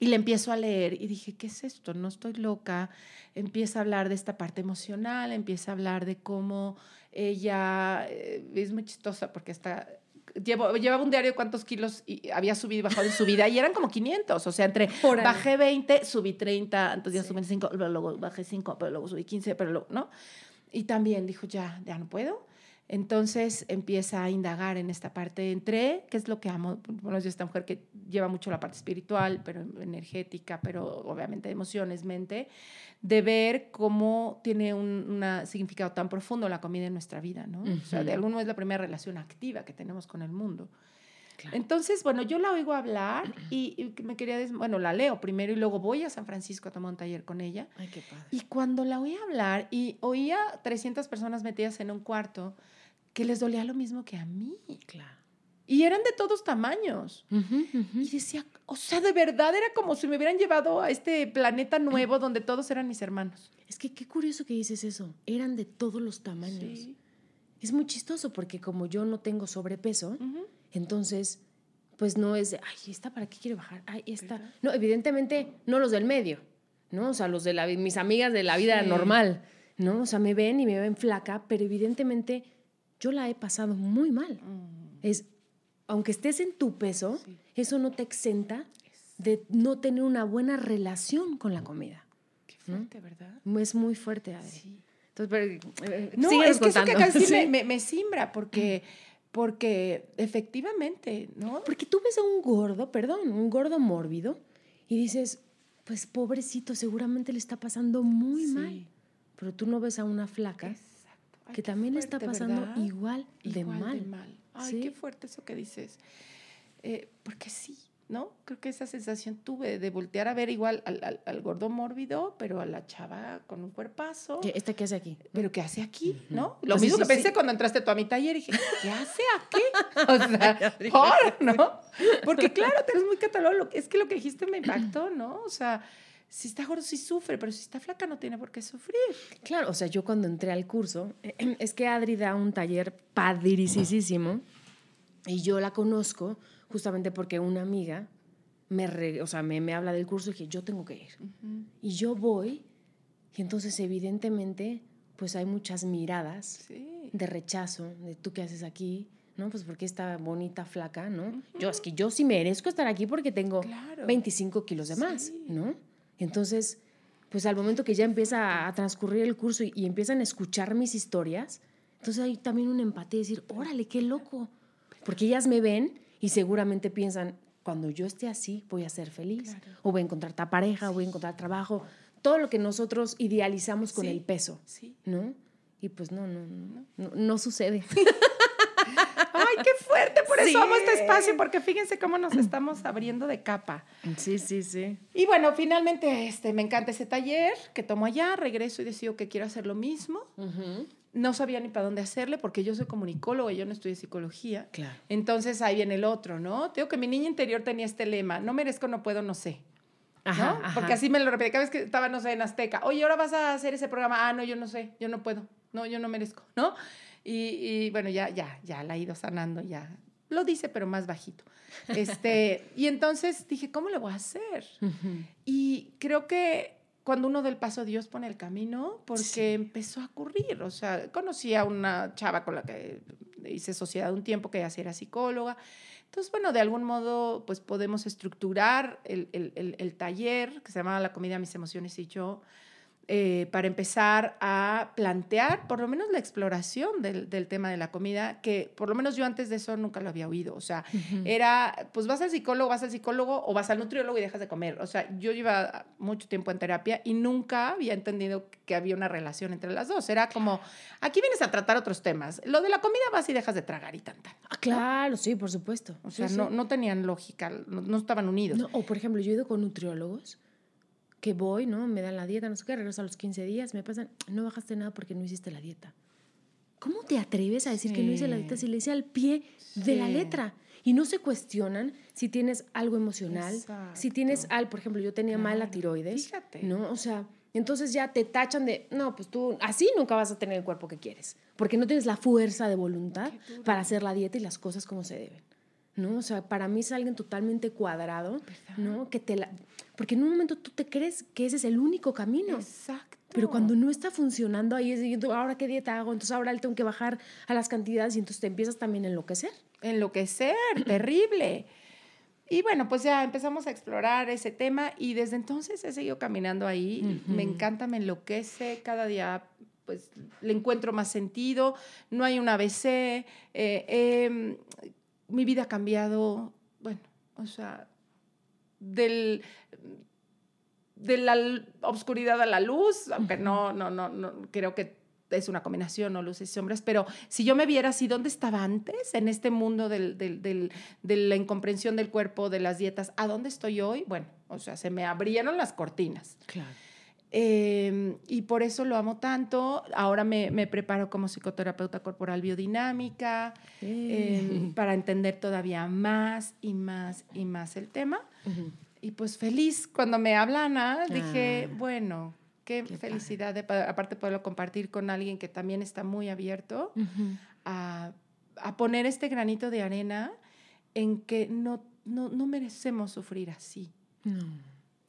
y le empiezo a leer y dije, ¿qué es esto? No estoy loca. Empieza a hablar de esta parte emocional, empieza a hablar de cómo ella eh, es muy chistosa porque está Llevo, llevaba un diario cuántos kilos y había subido y bajado en su vida y eran como 500, o sea, entre bajé 20, subí 30, entonces ya subí 5, pero luego bajé 5, pero luego subí 15, pero luego, ¿no? Y también dijo, ya, ya no puedo. Entonces empieza a indagar en esta parte. Entré, que es lo que amo. Bueno, es esta mujer que lleva mucho la parte espiritual, pero energética, pero obviamente emociones, mente, de ver cómo tiene un significado tan profundo la comida en nuestra vida, ¿no? O sea, de modo es la primera relación activa que tenemos con el mundo. Claro. Entonces, bueno, yo la oigo hablar y, y me quería, des- bueno, la leo primero y luego voy a San Francisco a tomar un taller con ella. Ay, qué padre. Y cuando la oí hablar y oía 300 personas metidas en un cuarto que les dolía lo mismo que a mí. Claro. Y eran de todos tamaños. Y decía, o sea, de verdad era como si me hubieran llevado a este planeta nuevo donde todos eran mis hermanos. Es que qué curioso que dices eso. Eran de todos los tamaños. Sí. Es muy chistoso porque como yo no tengo sobrepeso, entonces, pues no es de, ay, ¿esta para qué quiere bajar? Ay, esta. ¿Verdad? No, evidentemente, no los del medio, ¿no? O sea, los de la, mis amigas de la vida Sí. normal, ¿no? O sea, me ven y me ven flaca, pero evidentemente yo la he pasado muy mal. Mm, Es, aunque estés en tu peso, Sí. eso no te exenta de no tener una buena relación con la comida. Qué fuerte, ¿verdad? Es muy fuerte, Adri. Sí. Entonces, pero, eh, No, es que eso que de decir Sí. me, me, simbra porque, porque efectivamente, ¿no? Porque tú ves a un gordo, perdón, un gordo mórbido, y dices, pues pobrecito, seguramente le está pasando muy Sí. mal. Pero tú no ves a una flaca Exacto. Ay, que también le está fuerte, pasando ¿verdad? igual, de Igual mal. Ay, ¿Sí? qué fuerte eso que dices. Eh, porque sí, ¿no? Creo que esa sensación tuve de voltear a ver igual al, al- al gordo mórbido, pero a la chava con un cuerpazo. ¿Qué- ¿Esta qué hace aquí? Pero ¿qué hace aquí? Ujú. ¿No? Ah, Lo sí, mismo sí, que pensé sí. cuando entraste tú a mi taller y dije, ¿qué hace aquí? O sea, ¿por? ¿no? Porque claro, tienes muy que- Es que lo que dijiste me impactó, ¿no? O sea, si está gordo sí sufre, pero si está flaca no tiene por qué sufrir. Claro, o sea, yo cuando entré al curso, es que Adri da un taller padricísimo y yo la conozco justamente porque una amiga me, re- o sea, me, me habla del curso y dije, yo tengo que ir. Y yo voy y entonces evidentemente pues hay muchas miradas Sí. de rechazo, de tú qué haces aquí, ¿no? Pues porque esta bonita flaca, ¿no? Yo es que yo sí merezco estar aquí porque tengo Claro. 25 kilos de más, Sí. ¿no? Entonces, pues al momento que ya empieza a transcurrir el curso y, y empiezan a escuchar mis historias, entonces hay también una empatía, decir, órale, qué loco. Porque ellas me ven y seguramente piensan, cuando yo esté así, voy a ser feliz. Claro. O voy a encontrar ta pareja, o voy a encontrar trabajo. Todo lo que nosotros idealizamos con Sí. el peso, Sí. ¿no? Y pues no, no, no, no, no sucede. Qué fuerte, por eso Sí. amo este espacio, porque fíjense cómo nos estamos abriendo de capa. Sí, sí, sí. Y bueno, finalmente este, me encanta ese taller que tomo allá, regreso y decido que quiero hacer lo mismo. No sabía ni para dónde hacerle porque yo soy comunicóloga, yo no estudié psicología. Claro. Entonces ahí viene el otro, ¿no? Tengo que mi niña interior tenía este lema, no merezco, no puedo, no sé. ¿no? Ajá, ajá. Porque así me lo repetía cada vez que estaba, no sé, en Azteca. Oye, ahora vas a hacer ese programa. Ah, no, yo no sé, yo no puedo. No, yo no merezco, ¿no? Y, y, bueno, ya, ya, ya la he ido sanando, ya. Lo dice, pero más bajito. Este, y entonces dije, ¿cómo le voy a hacer? Y creo que cuando uno del paso Dios pone el camino, porque Sí. empezó a ocurrir. O sea, conocí a una chava con la que hice sociedad un tiempo, que ella era psicóloga. Entonces, bueno, de algún modo, pues podemos estructurar el, el- el- el taller que se llamaba La comida, mis emociones y yo, eh, para empezar a plantear por lo menos la exploración del, del tema de la comida, que por lo menos yo antes de eso nunca lo había oído. O sea, era, pues vas al psicólogo, vas al psicólogo o vas al nutriólogo y dejas de comer. O sea, yo lleva mucho tiempo en terapia y nunca había entendido que había una relación entre las dos. Era como, aquí vienes a tratar otros temas. Lo de la comida vas y dejas de tragar y tan, tan. Ah, claro, sí, por supuesto. O sea, sí. No, no tenían lógica, no, no estaban unidos. No, o por ejemplo, yo he ido con nutriólogos que voy, ¿no? Me dan la dieta, no sé qué, regreso a los 15 días, me pasan, no bajaste nada porque no hiciste la dieta. ¿cómo te atreves a decir que no hice la dieta si le hice al pie de la letra? Y no se cuestionan si tienes algo emocional, si tienes al, por ejemplo, yo tenía mala Claro, tiroides, fíjate. ¿no? O sea, entonces ya te tachan de, no, pues tú así nunca vas a tener el cuerpo que quieres, porque no tienes la fuerza de voluntad para hacer la dieta y las cosas como se deben. ¿No? O sea, para mí es alguien totalmente cuadrado, ¿no? Que te la... Porque en un momento tú te crees que ese es el único camino. Exacto. Pero cuando no está funcionando, ahí es, ahora qué dieta hago, entonces ahora le tengo que bajar a las cantidades y entonces te empiezas también a enloquecer. enloquecer, terrible. Y bueno, pues ya empezamos a explorar ese tema y desde entonces he seguido caminando ahí. Me encanta, me enloquece, cada día pues le encuentro más sentido, no hay un ABC, eh, em, mi vida ha cambiado, bueno, o sea, del, de la obscuridad a la luz, aunque no, no, no, no, creo que es una combinación, no luces y sombras, pero si yo me viera así, ¿dónde estaba antes en este mundo del, del- del- de la incomprensión del cuerpo, de las dietas? ¿A dónde estoy hoy? Bueno, o sea, se me abrieron las cortinas. Claro. Eh, y por eso lo amo tanto. Ahora me, me preparo como psicoterapeuta corporal biodinámica eh, para entender todavía más y más y más el tema. Y pues feliz cuando me habla Ana, dije, Ah. bueno, qué, Qué felicidad de pa- aparte poderlo compartir con alguien que también está muy abierto a, a poner este granito de arena en que no, no, no merecemos sufrir así. No.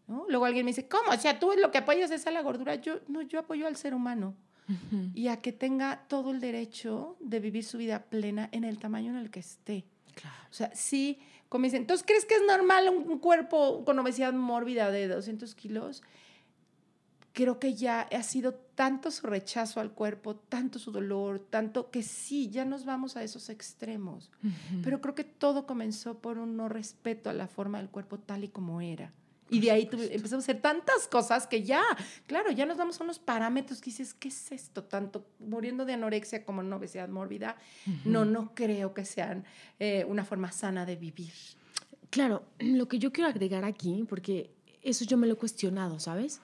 ¿No? Luego alguien me dice, ¿cómo? O sea, tú lo que apoyas es a la gordura. Yo, no, yo apoyo al ser humano y a que tenga todo el derecho de vivir su vida plena en el tamaño en el que esté. Claro. O sea, sí, como dicen, entonces, ¿crees que es normal un, un cuerpo con obesidad mórbida de 200 kilos? Creo que ya ha sido tanto su rechazo al cuerpo, tanto su dolor, tanto que sí, ya nos vamos a esos extremos. Pero creo que todo comenzó por un no respeto a la forma del cuerpo tal y como era. Y de ahí empezamos a hacer tantas cosas que ya, claro, ya nos damos unos parámetros que dices, ¿qué es esto? Tanto muriendo de anorexia como en obesidad mórbida. No, no creo que sean eh, una forma sana de vivir. Claro, lo que yo quiero agregar aquí, porque eso yo me lo he cuestionado, ¿sabes?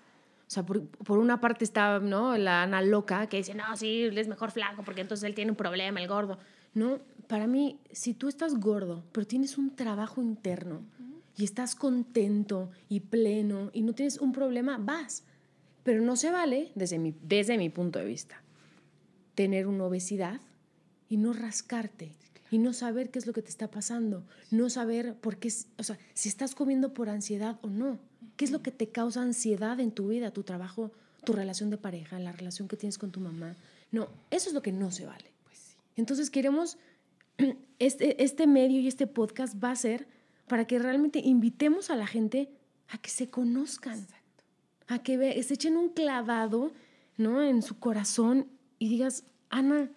O sea, por, por una parte está, ¿no? La Ana loca que dice, no, sí, él es mejor flaco porque entonces él tiene un problema, el gordo. No, para mí, si tú estás gordo, pero tienes un trabajo interno y estás contento y pleno y no tienes un problema, vas. Pero no se vale, desde mi, desde mi punto de vista, tener una obesidad y no rascarte y no saber qué es lo que te está pasando, no saber por qué, o sea, si estás comiendo por ansiedad o no, qué es lo que te causa ansiedad en tu vida, tu trabajo, tu relación de pareja, la relación que tienes con tu mamá. No, eso es lo que no se vale. Pues sí. Entonces queremos, este, este medio y este podcast va a ser para que realmente invitemos a la gente a que se conozcan, a que ve- se echen un clavado ¿no? en su corazón y digas, Ana,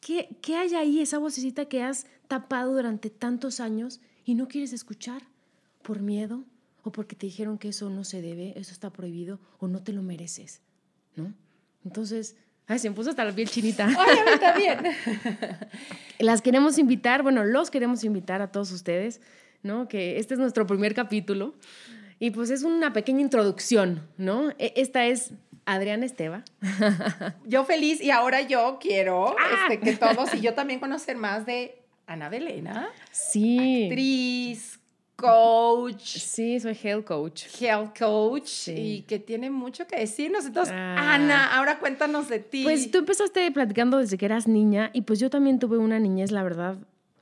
¿qué, ¿qué hay ahí, esa vocecita que has tapado durante tantos años y no quieres escuchar por miedo o porque te dijeron que eso no se debe, eso está prohibido o no te lo mereces? ¿no? Entonces, ay, se me puso hasta la piel chinita. Ay, a mí también. Las queremos invitar, bueno, los queremos invitar a todos ustedes, ¿no? Que este es nuestro primer capítulo y pues es una pequeña introducción, ¿no? E- Esta es Adriana Esteva. Yo feliz y ahora yo quiero Ah. este, que todos y yo también conocer más de Ana Belena, Sí. actriz, coach, Sí, soy health coach. health coach Sí. y que tiene mucho que decirnos. Entonces, Ah. Ana, ahora cuéntanos de ti. Pues tú empezaste platicando desde que eras niña y pues yo también tuve una niñez, la verdad,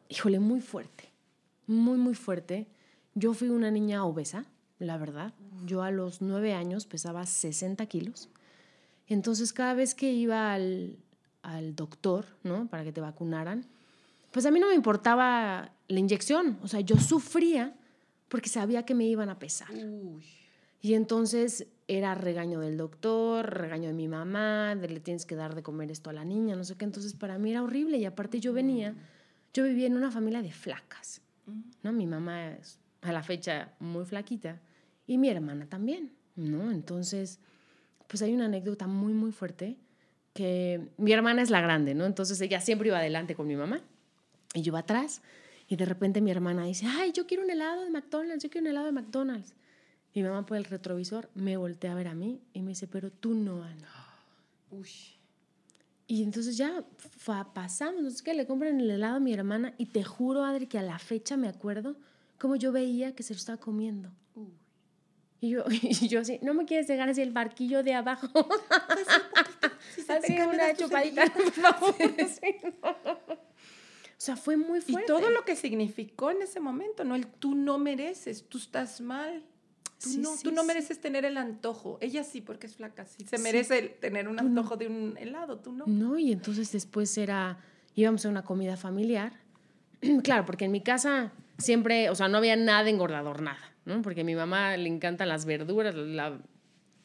híjole, muy fuerte, muy, muy fuerte. Yo fui una niña obesa, la verdad. Yo a los nueve años pesaba 60 kilos. Entonces cada vez que iba al, al doctor, ¿no? Para que te vacunaran, pues a mí no me importaba la inyección. O sea, yo sufría porque sabía que me iban a pesar. Uy. Y entonces era regaño del doctor, regaño de mi mamá, de le tienes que dar de comer esto a la niña, no sé qué. Entonces para mí era horrible y aparte yo venía, yo vivía en una familia de flacas, ¿no? Mi mamá es a la fecha muy flaquita y mi hermana también, ¿no? Entonces, pues hay una anécdota muy, muy fuerte que mi hermana es la grande, ¿no? Entonces ella siempre iba adelante con mi mamá y yo iba atrás y de repente mi hermana dice, ay, yo quiero un helado de McDonald's, yo quiero un helado de McDonald's. Mi mamá por el retrovisor me voltea a ver a mí y me dice, pero tú no, Ana. Uy. Y entonces ya pasamos, sé qué, le compran el helado a mi hermana y te juro, Adri, que a la fecha me acuerdo cómo yo veía que se lo estaba comiendo. Y yo, y yo así, no me quieres dejar así el barquillo de abajo. Si te así cae, me una das tu chupadita, por favor. Sí, no. O sea, fue muy Y fuerte. todo lo que significó en ese momento, ¿no? El tú no mereces, tú estás mal. Tú, Sí, no, sí, tú no sí. mereces tener el antojo. Ella sí, porque es flaca, sí. Se merece tener un no. antojo de un helado, tú no. No, y entonces después era, íbamos a una comida familiar. claro, porque en mi casa siempre, o sea, no había nada engordador, nada, ¿no? Porque a mi mamá le encantan las verduras, la,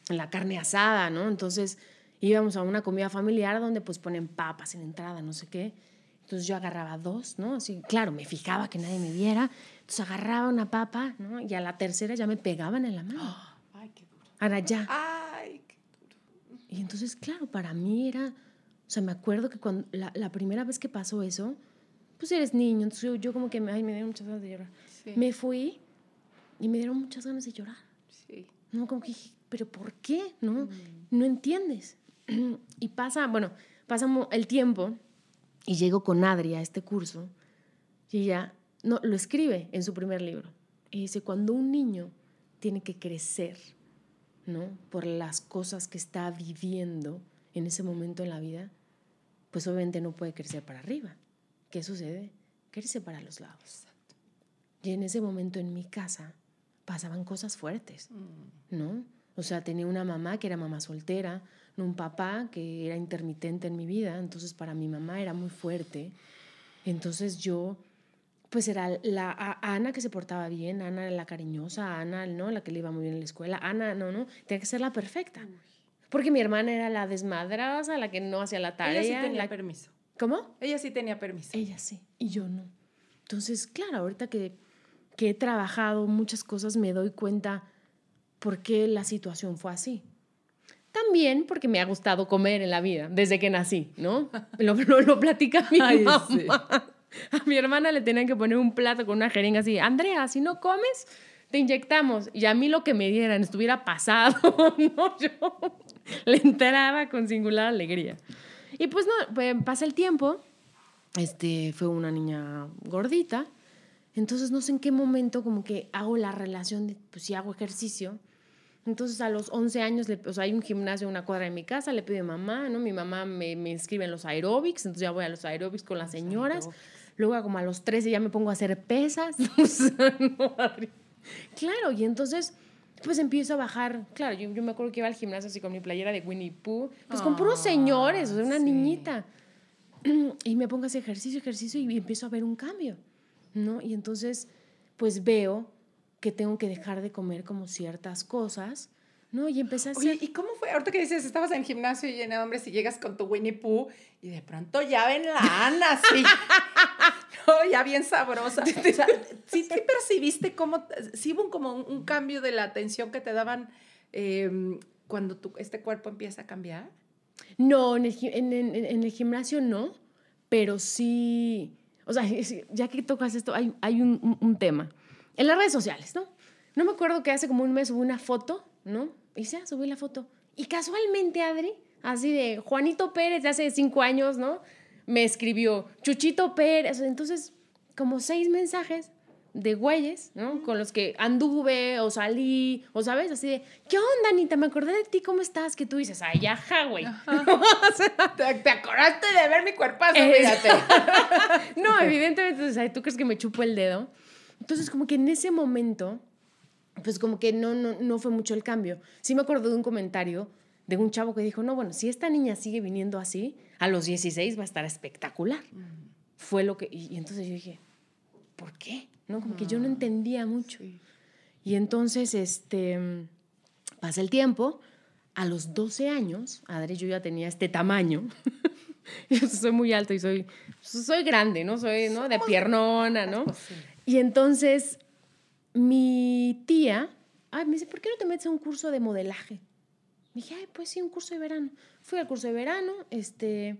la carne asada, ¿no? Entonces íbamos a una comida familiar donde pues ponen papas en entrada, no sé qué. Entonces yo agarraba dos, ¿no? Así, claro, me fijaba que nadie me viera. Entonces agarraba una papa, ¿no? Y a la tercera ya me pegaban en la mano. Ay, qué duro. Ahora ya. Ay, qué duro. Y entonces, claro, para mí era, o sea, me acuerdo que cuando la, la primera vez que pasó eso, pues eres niño, entonces yo, yo como que me, ay, me dieron muchas ganas de llorar. Sí. Me fui y me dieron muchas ganas de llorar. sí. No, como que dije, pero ¿por qué? No, no entiendes. Y pasa, bueno, pasa el tiempo y llego con Adri a este curso y ella no, lo escribe en su primer libro. Y dice, cuando un niño tiene que crecer, ¿no? Por las cosas que está viviendo en ese momento en la vida, pues obviamente no puede crecer para arriba. ¿Qué sucede? Crece para los lados. Y en ese momento en mi casa pasaban cosas fuertes. Mm. ¿no? O sea, tenía una mamá que era mamá soltera. Un papá que era intermitente en mi vida, entonces para mi mamá era muy fuerte. Entonces yo, pues era la a- Ana que se portaba bien, Ana la cariñosa, Ana, ¿no? La que le iba muy bien en la escuela, Ana, no, no, tenía que ser la perfecta. Porque mi hermana era la desmadrada, la que no hacía la tarea. Ella sí tenía la- permiso. ¿Cómo? Ella sí tenía permiso. Ella sí, y yo no. Entonces, claro, ahorita que, que he trabajado muchas cosas, me doy cuenta por qué la situación fue así. También porque me ha gustado comer en la vida, desde que nací, ¿no? Lo, lo, lo platica mi Ay, mamá. sí. A mi hermana le tenían que poner un plato con una jeringa así, Andrea, si no comes, te inyectamos. Y a mí lo que me dieran estuviera pasado, ¿no? Yo le entraba con singular alegría. Y pues no, pues, pasa el tiempo, este, fue una niña gordita, entonces no sé en qué momento como que hago la relación de, pues si hago ejercicio, entonces a los 11 años, le, o sea, hay un gimnasio a una cuadra de mi casa, le pido a mamá, ¿no? Mi mamá me, me inscribe en los aeróbics, entonces ya voy a los aeróbics con las señoras, luego como a los 13 ya me pongo a hacer pesas. Claro, y entonces pues empiezo a bajar, claro, yo, yo me acuerdo que iba al gimnasio así con mi playera de Winnie Pooh, pues con puros Ah, señores, o sea, una sí. niñita. Y me pongo a hacer ejercicio, ejercicio y empiezo a ver un cambio, ¿no? Y entonces, pues veo que tengo que dejar de comer como ciertas cosas, ¿no? Y empecé a hacer... Oye, ¿y cómo fue? Ahorita que dices, estabas en el gimnasio lleno de hombres y llegas con tu Winnie Pooh y de pronto ya ven la Ana, sí. no, ya bien sabrosa. O sea, sí, sí percibiste cómo, sí hubo un- como un, un cambio de la atención que te daban eh, cuando tu, este cuerpo empieza a cambiar. No, en el, en, en- en el gimnasio no, pero sí, o sea, ya que tocas esto, hay, hay un, un- un tema. En las redes sociales, ¿no? No me acuerdo que hace como un mes subí una foto, ¿no? Y ya, subí la foto. Y casualmente, Adri, así de Juanito Pérez de hace cinco años, ¿no? Me escribió Chuchito Pérez. Entonces, como seis mensajes de güeyes, ¿no? Con los que anduve o salí, o sabes, así de, ¿qué onda, Anita? Me acordé de ti, ¿cómo estás? Que tú dices, ay, ajá, güey. O sea, ¿Te, te acordaste de ver mi cuerpazo? Fíjate. no, evidentemente, entonces, ay, ¿tú crees que me chupo el dedo? Entonces, como que en ese momento, pues como que no, no, no fue mucho el cambio. Sí me acuerdo de un comentario de un chavo que dijo, no, bueno, si esta niña sigue viniendo así, a los 16 va a estar espectacular. Fue lo que, y, y entonces yo dije, ¿por qué? ¿No? Como que yo no entendía mucho. Sí. Y entonces, este, pasa el tiempo, a los 12 años, Adri, yo ya tenía este tamaño. yo soy muy alto y soy, soy grande, ¿no? Soy, ¿no? De piernona, ¿no? Y entonces, mi tía, ay, me dice, ¿por qué no te metes a un curso de modelaje? dije, ay, pues sí, un curso de verano. Fui al curso de verano, este,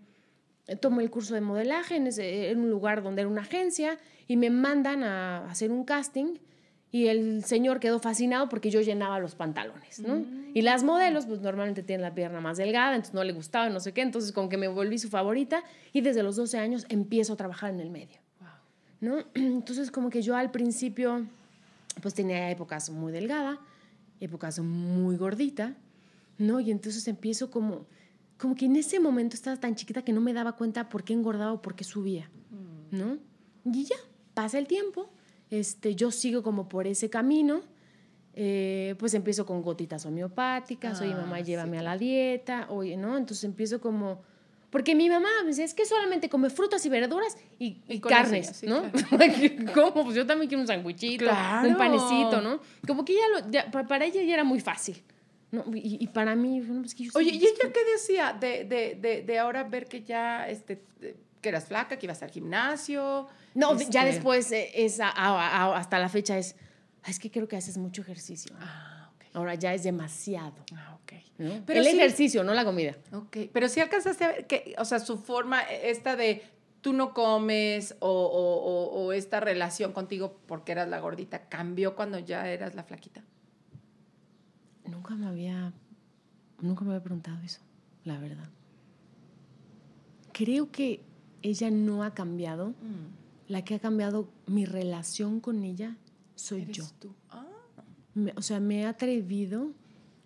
tomé el curso de modelaje en, ese- en un lugar donde era una agencia y me mandan a hacer un casting y el señor quedó fascinado porque yo llenaba los pantalones, ¿no? Y las modelos, pues normalmente tienen la pierna más delgada, entonces no le gustaba, no sé qué, entonces como que me volví su favorita y desde los 12 años empiezo a trabajar en el medio, ¿no? Entonces como que yo al principio, pues tenía épocas muy delgada, épocas muy gordita, ¿no? Y entonces empiezo como, como que en ese momento estaba tan chiquita que no me daba cuenta por qué engordaba o por qué subía, ¿no? Y ya, pasa el tiempo este, yo sigo como por ese camino. Eh, pues empiezo con gotitas homeopáticas, oye mamá, ah, llévame a la dieta, oye, ¿no? Entonces empiezo como, porque mi mamá me dice, es que solamente come frutas y verduras y, carnes, ¿no? ¿Cómo? Pues yo también quiero un sandwichito, un panecito, ¿no? Como que ya, lo, para ella ya era muy fácil. ¿no? Y, para mí, bueno, pues que yo Oye, ¿y ella qué decía de, de, de, de ahora ver que ya, este, que eras flaca, que ibas al gimnasio? No, ya este después eh, es hasta la fecha es, es que creo que haces mucho ejercicio. Ah. Ahora ya es demasiado. Ah, ok. Pero el ejercicio, no la comida. Ok, pero si alcanzaste a ver que, o sea, su forma e, esta de tú no comes o, o, o, esta relación contigo porque eras la gordita cambió cuando ya eras la flaquita. Nunca me había, nunca me había preguntado eso, la verdad. Creo que ella no ha cambiado. Mm la que ha cambiado mi relación con ella soy yo. Tú? Ah. O sea, me he atrevido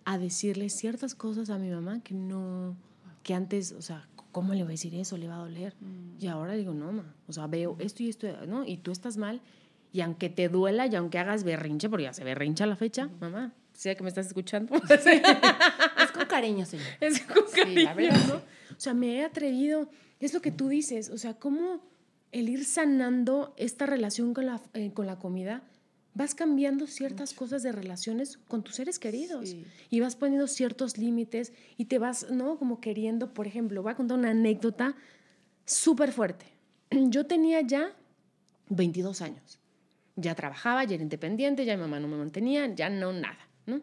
a decirle ciertas cosas a mi mamá que no, que antes, o sea, ¿cómo le voy a decir eso? ¿Le va a doler? Mm. Y ahora digo, no, ma, o sea, veo esto y esto, ¿no? Y tú estás mal. Y aunque te duela y aunque hagas berrinche, porque ya se berrincha la fecha, mamá, sea que me estás escuchando. es con cariño, señor. Es con cariño, ¿no? O sea, me he atrevido, es lo que tú dices, o sea, ¿cómo el ir sanando esta relación con la, eh, con la comida, vas cambiando ciertas cosas de relaciones con tus seres queridos y vas poniendo ciertos límites y te vas, ¿no? Como queriendo, por ejemplo, voy a contar una anécdota súper fuerte. Yo tenía ya 22 años. Ya trabajaba, ya era independiente, ya mi mamá no me mantenía, ya no nada, ¿no?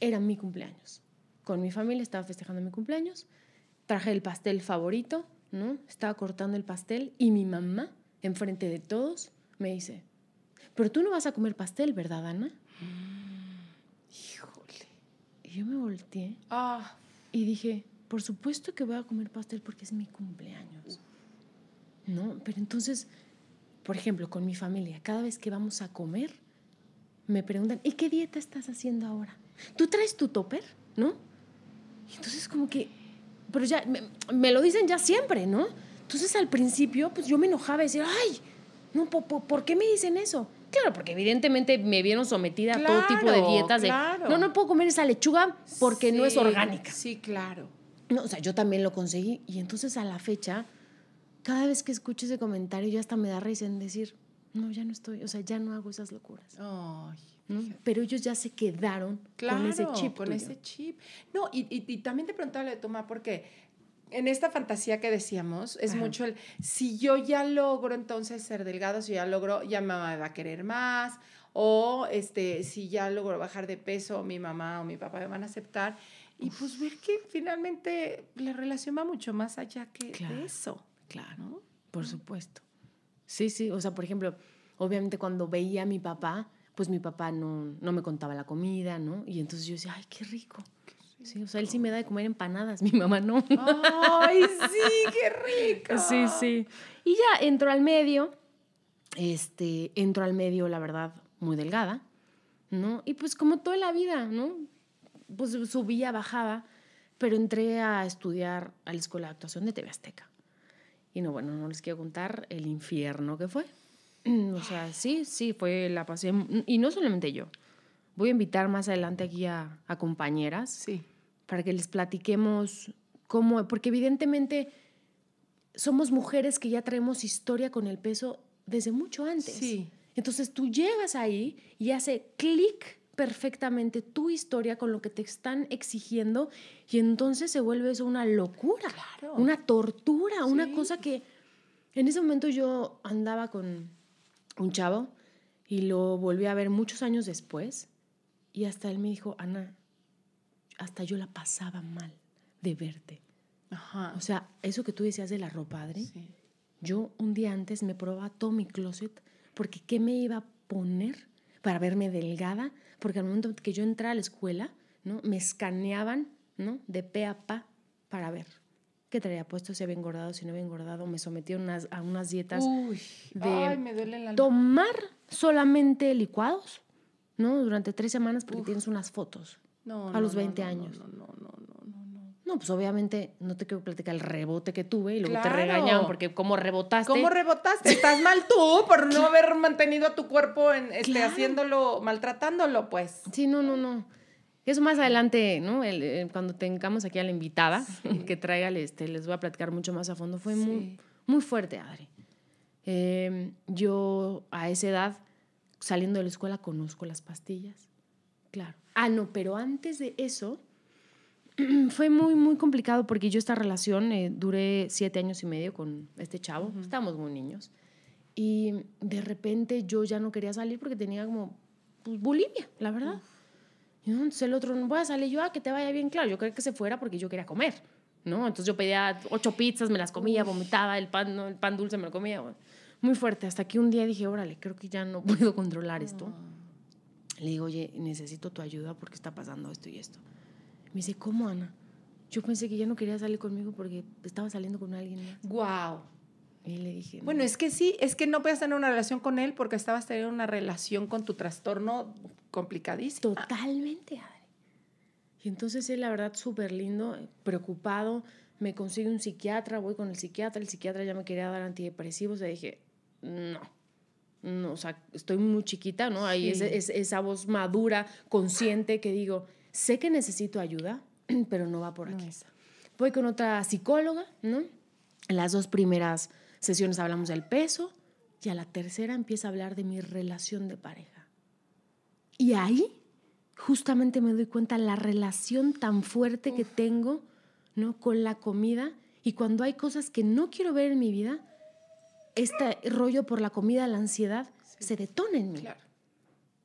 Era mi cumpleaños. Con mi familia estaba festejando mi cumpleaños. Traje el pastel favorito, ¿no? Estaba cortando el pastel y mi mamá, enfrente de todos, me dice, pero tú no vas a comer pastel, ¿verdad, Ana? Mm, híjole. Y yo me volteé ah. y dije, por supuesto que voy a comer pastel porque es mi cumpleaños. ¿No? Pero entonces, por ejemplo, con mi familia, cada vez que vamos a comer, me preguntan, ¿y qué dieta estás haciendo ahora? ¿Tú traes tu topper? ¿No? Y entonces como que pero ya me, lo dicen ya siempre, ¿no? Entonces al principio, pues yo me enojaba y decía, ay, no, ¿por, qué me dicen eso? Claro, porque evidentemente me vieron sometida a todo tipo de dietas. Claro. no, no puedo comer esa lechuga porque no es orgánica. Sí, claro. No, o sea, yo también lo conseguí. Y entonces a la fecha, cada vez que escucho ese comentario, ya hasta me da risa en decir, no, ya no estoy, o sea, ya no hago esas locuras. Ay, pero ellos ya se quedaron con ese chip. Con ese chip. No, y, y, también te preguntaba de Toma, porque en esta fantasía que decíamos, es mucho el, si yo ya logro entonces ser delgado, si ya logro, ya mi mamá me va a querer más, o este, si ya logro bajar de peso, mi mamá o mi papá me van a aceptar. Y pues ver que finalmente la relación va mucho más allá que eso. Claro, por supuesto. Sí, sí, o sea, por ejemplo, obviamente cuando veía a mi papá, pues mi papá no, no me contaba la comida, ¿no? Y entonces yo decía, ay, qué rico. Sí, o sea, él sí me da de comer empanadas, mi mamá no. ¡Ay, sí, qué rico! Sí, sí. Y ya entro al medio, este, entro al medio, la verdad, muy delgada, ¿no? Y pues como toda la vida, ¿no? Pues subía, bajaba, pero entré a estudiar a la Escuela de Actuación de TV Azteca. Y no, bueno, no les quiero contar el infierno que fue. O sea, sí, sí, fue la pasión. Y no solamente yo. Voy a invitar más adelante aquí a, compañeras. Sí. Para que les platiquemos cómo. Porque evidentemente somos mujeres que ya traemos historia con el peso desde mucho antes. Sí. Entonces tú llegas ahí y hace clic perfectamente tu historia con lo que te están exigiendo y entonces se vuelve eso una locura, claro. una tortura, una cosa que en ese momento yo andaba con un chavo y lo volví a ver muchos años después y hasta él me dijo, Ana, hasta yo la pasaba mal de verte. Ajá. O sea, eso que tú decías de la ropa, Adri, yo un día antes me probaba todo mi closet porque ¿qué me iba a poner para verme delgada, porque al momento que yo entré a la escuela, ¿no? Me escaneaban, ¿no? De pe a pa para ver qué traía puesto, si había engordado, si no había engordado. Me sometí a unas, a unas dietas Uy, de ay, me duele la tomar solamente licuados, ¿no? Durante tres semanas porque tienes unas fotos. No, a los no, 20 no, años. No, no, no, no, no, no. No, pues obviamente no te quiero platicar el rebote que tuve y luego te regañaban porque como rebotaste. ¿Cómo rebotaste? Estás mal tú por no haber mantenido a tu cuerpo en, este, haciéndolo, maltratándolo, pues. Sí, no, no, no. Eso más adelante, ¿no? El- el- cuando tengamos aquí a la invitada que traiga, este, les voy a platicar mucho más a fondo. Fue muy, Sí. muy fuerte, Adri. Eh, yo a esa edad, saliendo de la escuela, conozco las pastillas. Claro. Ah, no, pero antes de eso, fue muy, muy complicado porque yo esta relación eh, duré siete años y medio con este chavo. Estábamos muy niños. Y de repente yo ya no quería salir porque tenía como pues, bulimia, la verdad. Y entonces el otro, no voy a salir yo, ah, que te vaya bien, claro. Yo quería que se fuera porque yo quería comer, ¿no? Entonces yo pedía ocho pizzas, me las comía, vomitaba, el pan, ¿no? el pan dulce me lo comía. muy fuerte. Hasta que un día dije, órale, creo que ya no puedo controlar esto. Le digo, oye, necesito tu ayuda porque está pasando esto y esto. Me dice, ¿cómo, Ana? Yo pensé que ya no quería salir conmigo porque estaba saliendo con alguien más. Wow. Y le dije, "No". Bueno, es que sí, es que no puedes tener una relación con él porque estabas teniendo una relación con tu trastorno complicadísimo. Totalmente, Adri. Y entonces él, la verdad, súper lindo, preocupado, me consigue un psiquiatra, voy con el psiquiatra, el psiquiatra ya me quería dar antidepresivos, y dije, no, no, o sea, estoy muy chiquita, ¿no? Ahí Sí. es, es- esa voz madura, consciente, que digo, sé que necesito ayuda, pero no va por No aquí. es. Voy con otra psicóloga, ¿no? En las dos primeras sesiones hablamos del peso y a la tercera empieza a hablar de mi relación de pareja. Y ahí justamente me doy cuenta la relación tan fuerte que tengo, ¿no? Con la comida y cuando hay cosas que no quiero ver en mi vida, este rollo por la comida, la ansiedad, se detona en mí. Claro.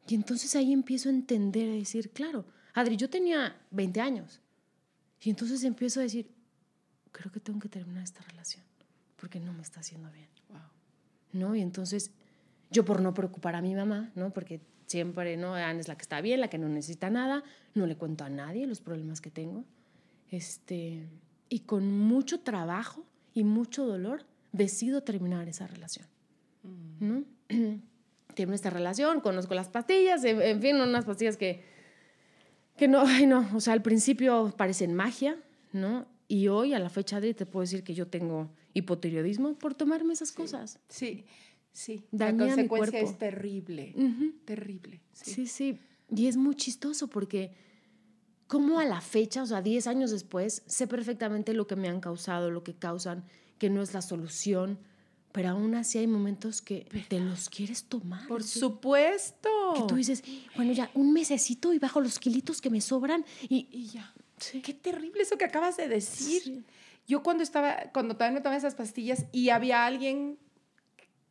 Y entonces ahí empiezo a entender, a decir, claro, Adri, yo tenía 20 años. Y entonces empiezo a decir, creo que tengo que terminar esta relación porque no me está haciendo bien. Wow. ¿No? Y entonces yo por no preocupar a mi mamá, ¿no? Porque siempre, ¿no? Ana es la que está bien, la que no necesita nada, no le cuento a nadie los problemas que tengo. Este, y con mucho trabajo y mucho dolor decido terminar esa relación. ¿no? Termino esta relación, conozco las pastillas, en, fin, unas pastillas que, que no, ay no, o sea, al principio parecen magia, ¿no? Y hoy, a la fecha de hoy, te puedo decir que yo tengo hipotiroidismo por tomarme esas cosas. Sí, sí. Dañé la mi consecuencia es terrible. Terrible. Sí. Sí, sí. Y es muy chistoso porque como a la fecha, o sea, 10 años después, sé perfectamente lo que me han causado, lo que causan, que no es la solución, pero aún así hay momentos que te los quieres tomar. Por Sí. supuesto. Que tú dices, bueno, ya un mesecito y bajo los kilitos que me sobran y... Y ya. Sí. Qué terrible eso que acabas de decir. Sí. Yo cuando estaba, cuando también me tomaba esas pastillas y había alguien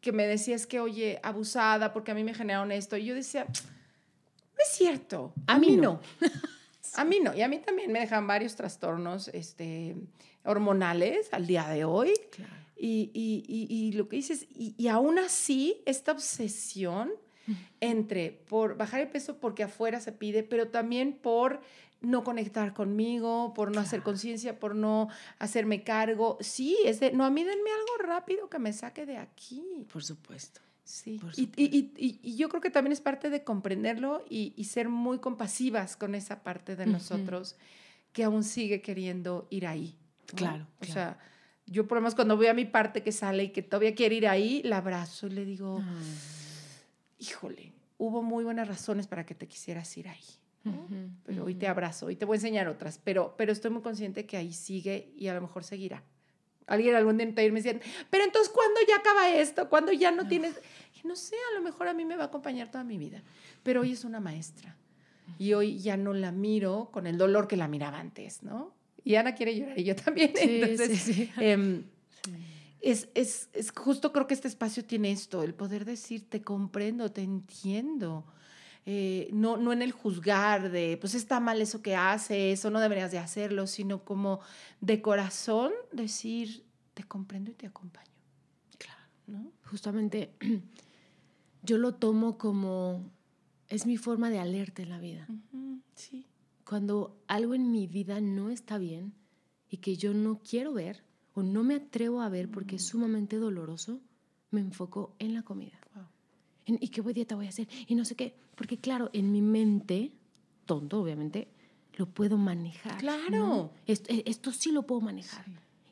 que me decía es que, oye, abusada porque a mí me generaron esto. Y yo decía, no es cierto. A mí no. A mí no. Y a mí también me dejan varios trastornos este, hormonales al día de hoy. Claro. Y, y- y- y lo que dices, y, y aún así, esta obsesión entre por bajar el peso porque afuera se pide, pero también por no conectar conmigo, por no hacer conciencia, por no hacerme cargo. Sí, es de, no, a mí denme algo rápido que me saque de aquí. Por supuesto. Sí. Y, y- y- y- yo creo que también es parte de comprenderlo y, y ser muy compasivas con esa parte de nosotros que aún sigue queriendo ir ahí. ¿no? Claro, O sea, yo por lo menos cuando veo a mi parte que sale y que todavía quiere ir ahí, la abrazo y le digo, Ah. híjole, hubo muy buenas razones para que te quisieras ir ahí. Pero hoy te abrazo y te voy a enseñar otras, pero, pero estoy muy consciente que ahí sigue y a lo mejor seguirá. Alguien algún día en el taller me decía, pero entonces, ¿cuándo ya acaba esto? ¿Cuándo ya no tienes...? Y no sé, a lo mejor a mí me va a acompañar toda mi vida, pero hoy es una maestra y hoy ya no la miro con el dolor que la miraba antes, ¿no? Y Ana quiere llorar y yo también, Sí, entonces... sí, sí. Sí. es, es, es justo creo que este espacio tiene esto, el poder decir, te comprendo, te entiendo. Eh, no, no en el juzgar de, pues está mal eso que haces o no deberías de hacerlo, sino como de corazón decir, te comprendo y te acompaño. Claro. ¿no? Justamente yo lo tomo como es mi forma de alerta en la vida. Ujú, Sí. Cuando algo en mi vida no está bien y que yo no quiero ver o no me atrevo a ver porque es sumamente doloroso, me enfoco en la comida. Wow. En, ¿Y qué dieta voy a hacer? Y no sé qué. Porque claro, en mi mente, tonto obviamente, lo puedo manejar. Claro. ¿no? Esto, e- esto sí lo puedo manejar.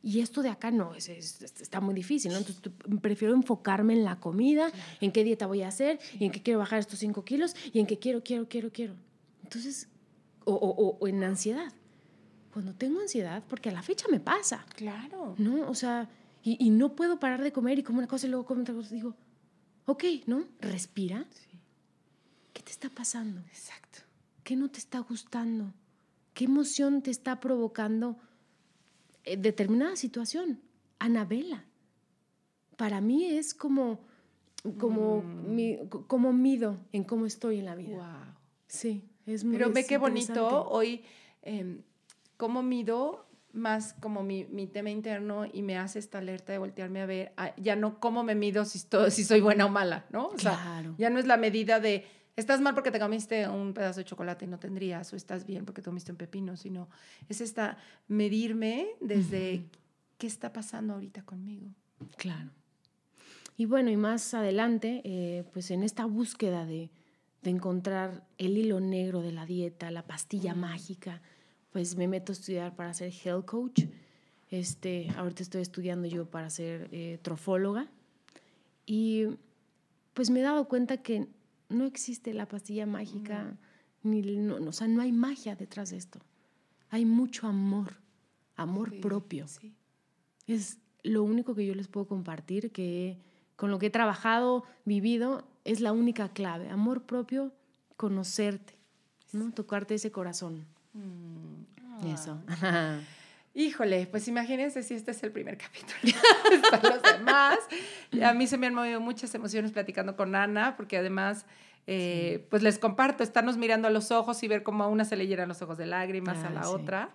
Y esto de acá no, es, es- es- está muy difícil, ¿no? Entonces prefiero enfocarme en la comida, en qué dieta voy a hacer, y en qué quiero bajar estos 5 kilos, y en qué quiero, quiero, quiero, quiero. Entonces, o, o- o- o en ansiedad. Cuando tengo ansiedad, porque a la fecha me pasa, Claro. ¿no? O sea, y, y no puedo parar de comer y como una cosa y luego como otra cosa. Digo, ok, ¿no? Respira. Sí. ¿Qué te está pasando? Exacto. ¿Qué no te está gustando? ¿Qué emoción te está provocando eh, determinada situación? Anabela. Para mí es como, como, Mm. mi- co- como mido en cómo estoy en la vida. Wow. Sí, es muy Pero ve qué bonito hoy, em, cómo mido más como mi, mi tema interno y me hace esta alerta de voltearme a ver, ya no cómo me mido si, estoy, si soy buena o mala, ¿no? O sea, Claro. ya no es la medida de, estás mal porque te comiste un pedazo de chocolate y no tendrías, o estás bien porque te comiste un pepino, sino es esta medirme desde Ujú. qué está pasando ahorita conmigo. Claro. Y bueno, y más adelante, eh, pues en esta búsqueda de, de encontrar el hilo negro de la dieta, la pastilla mágica, pues me meto a estudiar para ser health coach. Este, ahorita estoy estudiando yo para ser eh, trofóloga. Y pues me he dado cuenta que no existe la pastilla mágica, ni, no, no, o sea, no hay magia detrás de esto. Hay mucho amor, amor Sí, propio. Sí. Es lo único que yo les puedo compartir, que con lo que he trabajado, vivido, es la única clave. Amor propio, conocerte, ¿no? Tocarte ese corazón. Mm. Eso. Híjole, pues imagínense si este es el primer capítulo. Están los demás. Y a mí se me han movido muchas emociones platicando con Ana, porque además, eh, pues les comparto, estarnos mirando a los ojos y ver cómo a una se le llenan los ojos de lágrimas, a la sí. otra.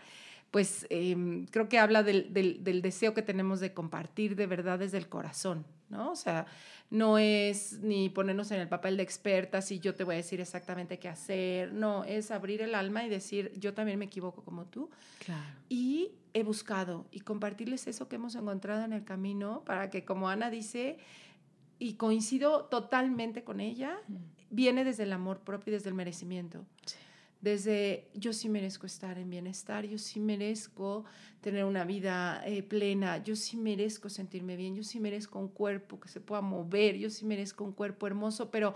Pues em, creo que habla del, del- del deseo que tenemos de compartir de verdad desde el corazón, ¿no? O sea, no es ni ponernos en el papel de expertas y yo te voy a decir exactamente qué hacer, no, es abrir el alma y decir, yo también me equivoco como tú Claro. y he buscado y compartirles eso que hemos encontrado en el camino para que, como Ana dice, y coincido totalmente con ella, viene desde el amor propio y desde el merecimiento. Sí. Desde yo sí merezco estar en bienestar, yo sí merezco tener una vida eh, plena, yo sí merezco sentirme bien, yo sí merezco un cuerpo que se pueda mover, yo sí merezco un cuerpo hermoso, pero,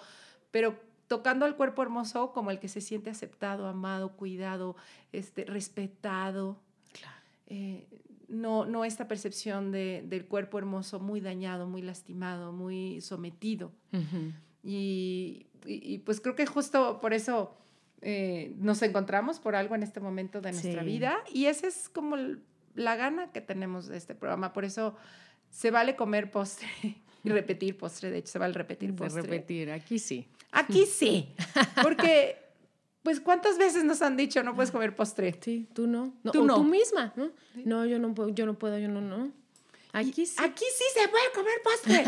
pero tocando al cuerpo hermoso como el que se siente aceptado, amado, cuidado, este, respetado, Claro. eh, no, no esta percepción de- del cuerpo hermoso muy dañado, muy lastimado, muy sometido. Y, y- y, pues creo que justo por eso eh, nos encontramos por algo en este momento de nuestra Sí. vida y esa es como la gana que tenemos de este programa. Por eso se vale comer postre y repetir postre, de hecho se vale repetir De postre. repetir, aquí sí. Aquí sí, porque pues cuántas veces nos han dicho no puedes comer postre. Sí, tú no. no Tú o no. tú misma, ¿no? Sí. No, yo no puedo, yo no puedo, yo no, no. Aquí sí. Aquí sí se puede comer postre.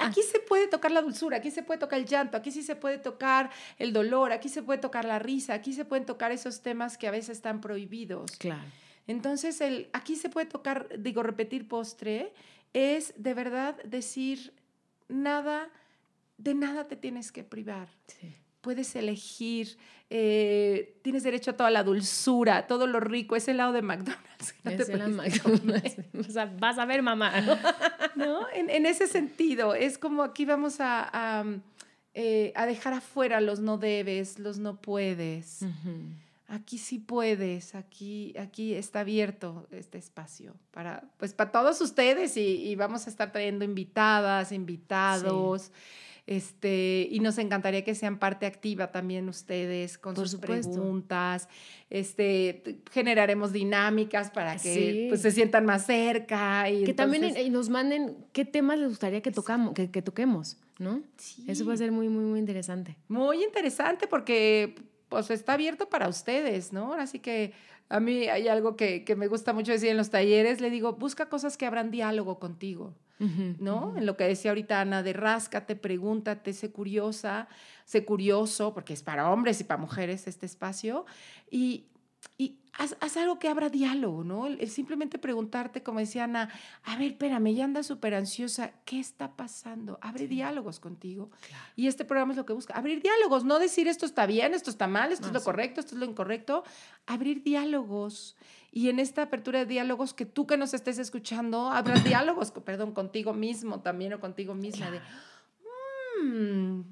Aquí se puede tocar la dulzura, aquí se puede tocar el llanto, aquí sí se puede tocar el dolor, aquí se puede tocar la risa, aquí se pueden tocar esos temas que a veces están prohibidos. Claro. Entonces, el, aquí se puede tocar, digo, repetir postre, es de verdad decir, nada, de nada te tienes que privar. Sí. Puedes elegir, eh, tienes derecho a toda la dulzura, todo lo rico, ese lado de McDonald's. no McDonald's. O sea, vas a ver, mamá. ¿no? En, en ese sentido, es como aquí vamos a, a, eh, a dejar afuera los no debes, los no puedes. Aquí sí puedes, aquí, aquí está abierto este espacio para, pues, para todos ustedes y, y vamos a estar trayendo invitadas, invitados. Este, y nos encantaría que sean parte activa también ustedes con Por sus supuesto. preguntas. Este, generaremos dinámicas para que Sí. pues, se sientan más cerca. Y Que también eh, nos manden qué temas les gustaría que, tocamos, que, que toquemos, ¿no? Eso va a ser muy, muy, muy interesante. Muy interesante porque pues está abierto para ustedes, ¿no? Así que a mí hay algo que, que me gusta mucho decir en los talleres, le digo, busca cosas que abran diálogo contigo. ¿No? En lo que decía ahorita Ana, de ráscate, pregúntate, sé curiosa, sé curioso, porque es para hombres y para mujeres este espacio, y, y haz, algo que abra diálogo, ¿no? El, simplemente preguntarte, como decía Ana, a ver, espérame, ya anda súper ansiosa, ¿qué está pasando? Abre diálogos contigo. Y este programa es lo que busca, abrir diálogos, no decir esto está bien, esto está mal, esto es lo correcto, esto es lo incorrecto, abrir diálogos. Y en esta apertura de diálogos, que tú que nos estés escuchando, abras diálogos, perdón, contigo mismo también o contigo misma, de, mm,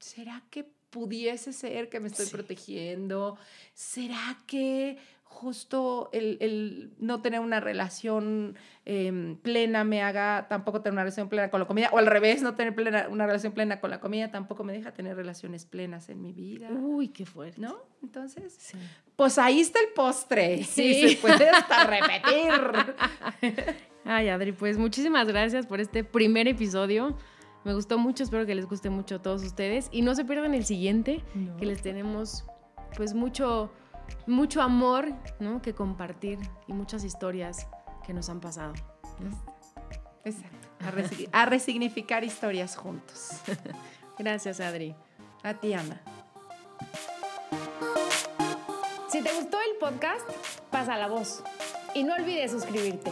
¿será que pudiese ser que me estoy protegiendo? ¿Será que justo el, no tener una relación em, plena me haga tampoco tener una relación plena con la comida, o al revés, no tener plena, una relación plena con la comida tampoco me deja tener relaciones plenas en mi vida. Uy, qué fuerte. ¿No? Entonces, pues ahí está el postre. Sí, se puede hasta repetir. Ay, Adri, pues muchísimas gracias por este primer episodio. Me gustó mucho, espero que les guste mucho a todos ustedes. Y no se pierdan el siguiente, que les tenemos pues mucho, mucho amor ¿no? que compartir y muchas historias que nos han pasado. Exacto. A, resignificar historias juntos. Gracias, Adri. A ti, Ana. Si te gustó el podcast, pasa la voz. Y no olvides suscribirte.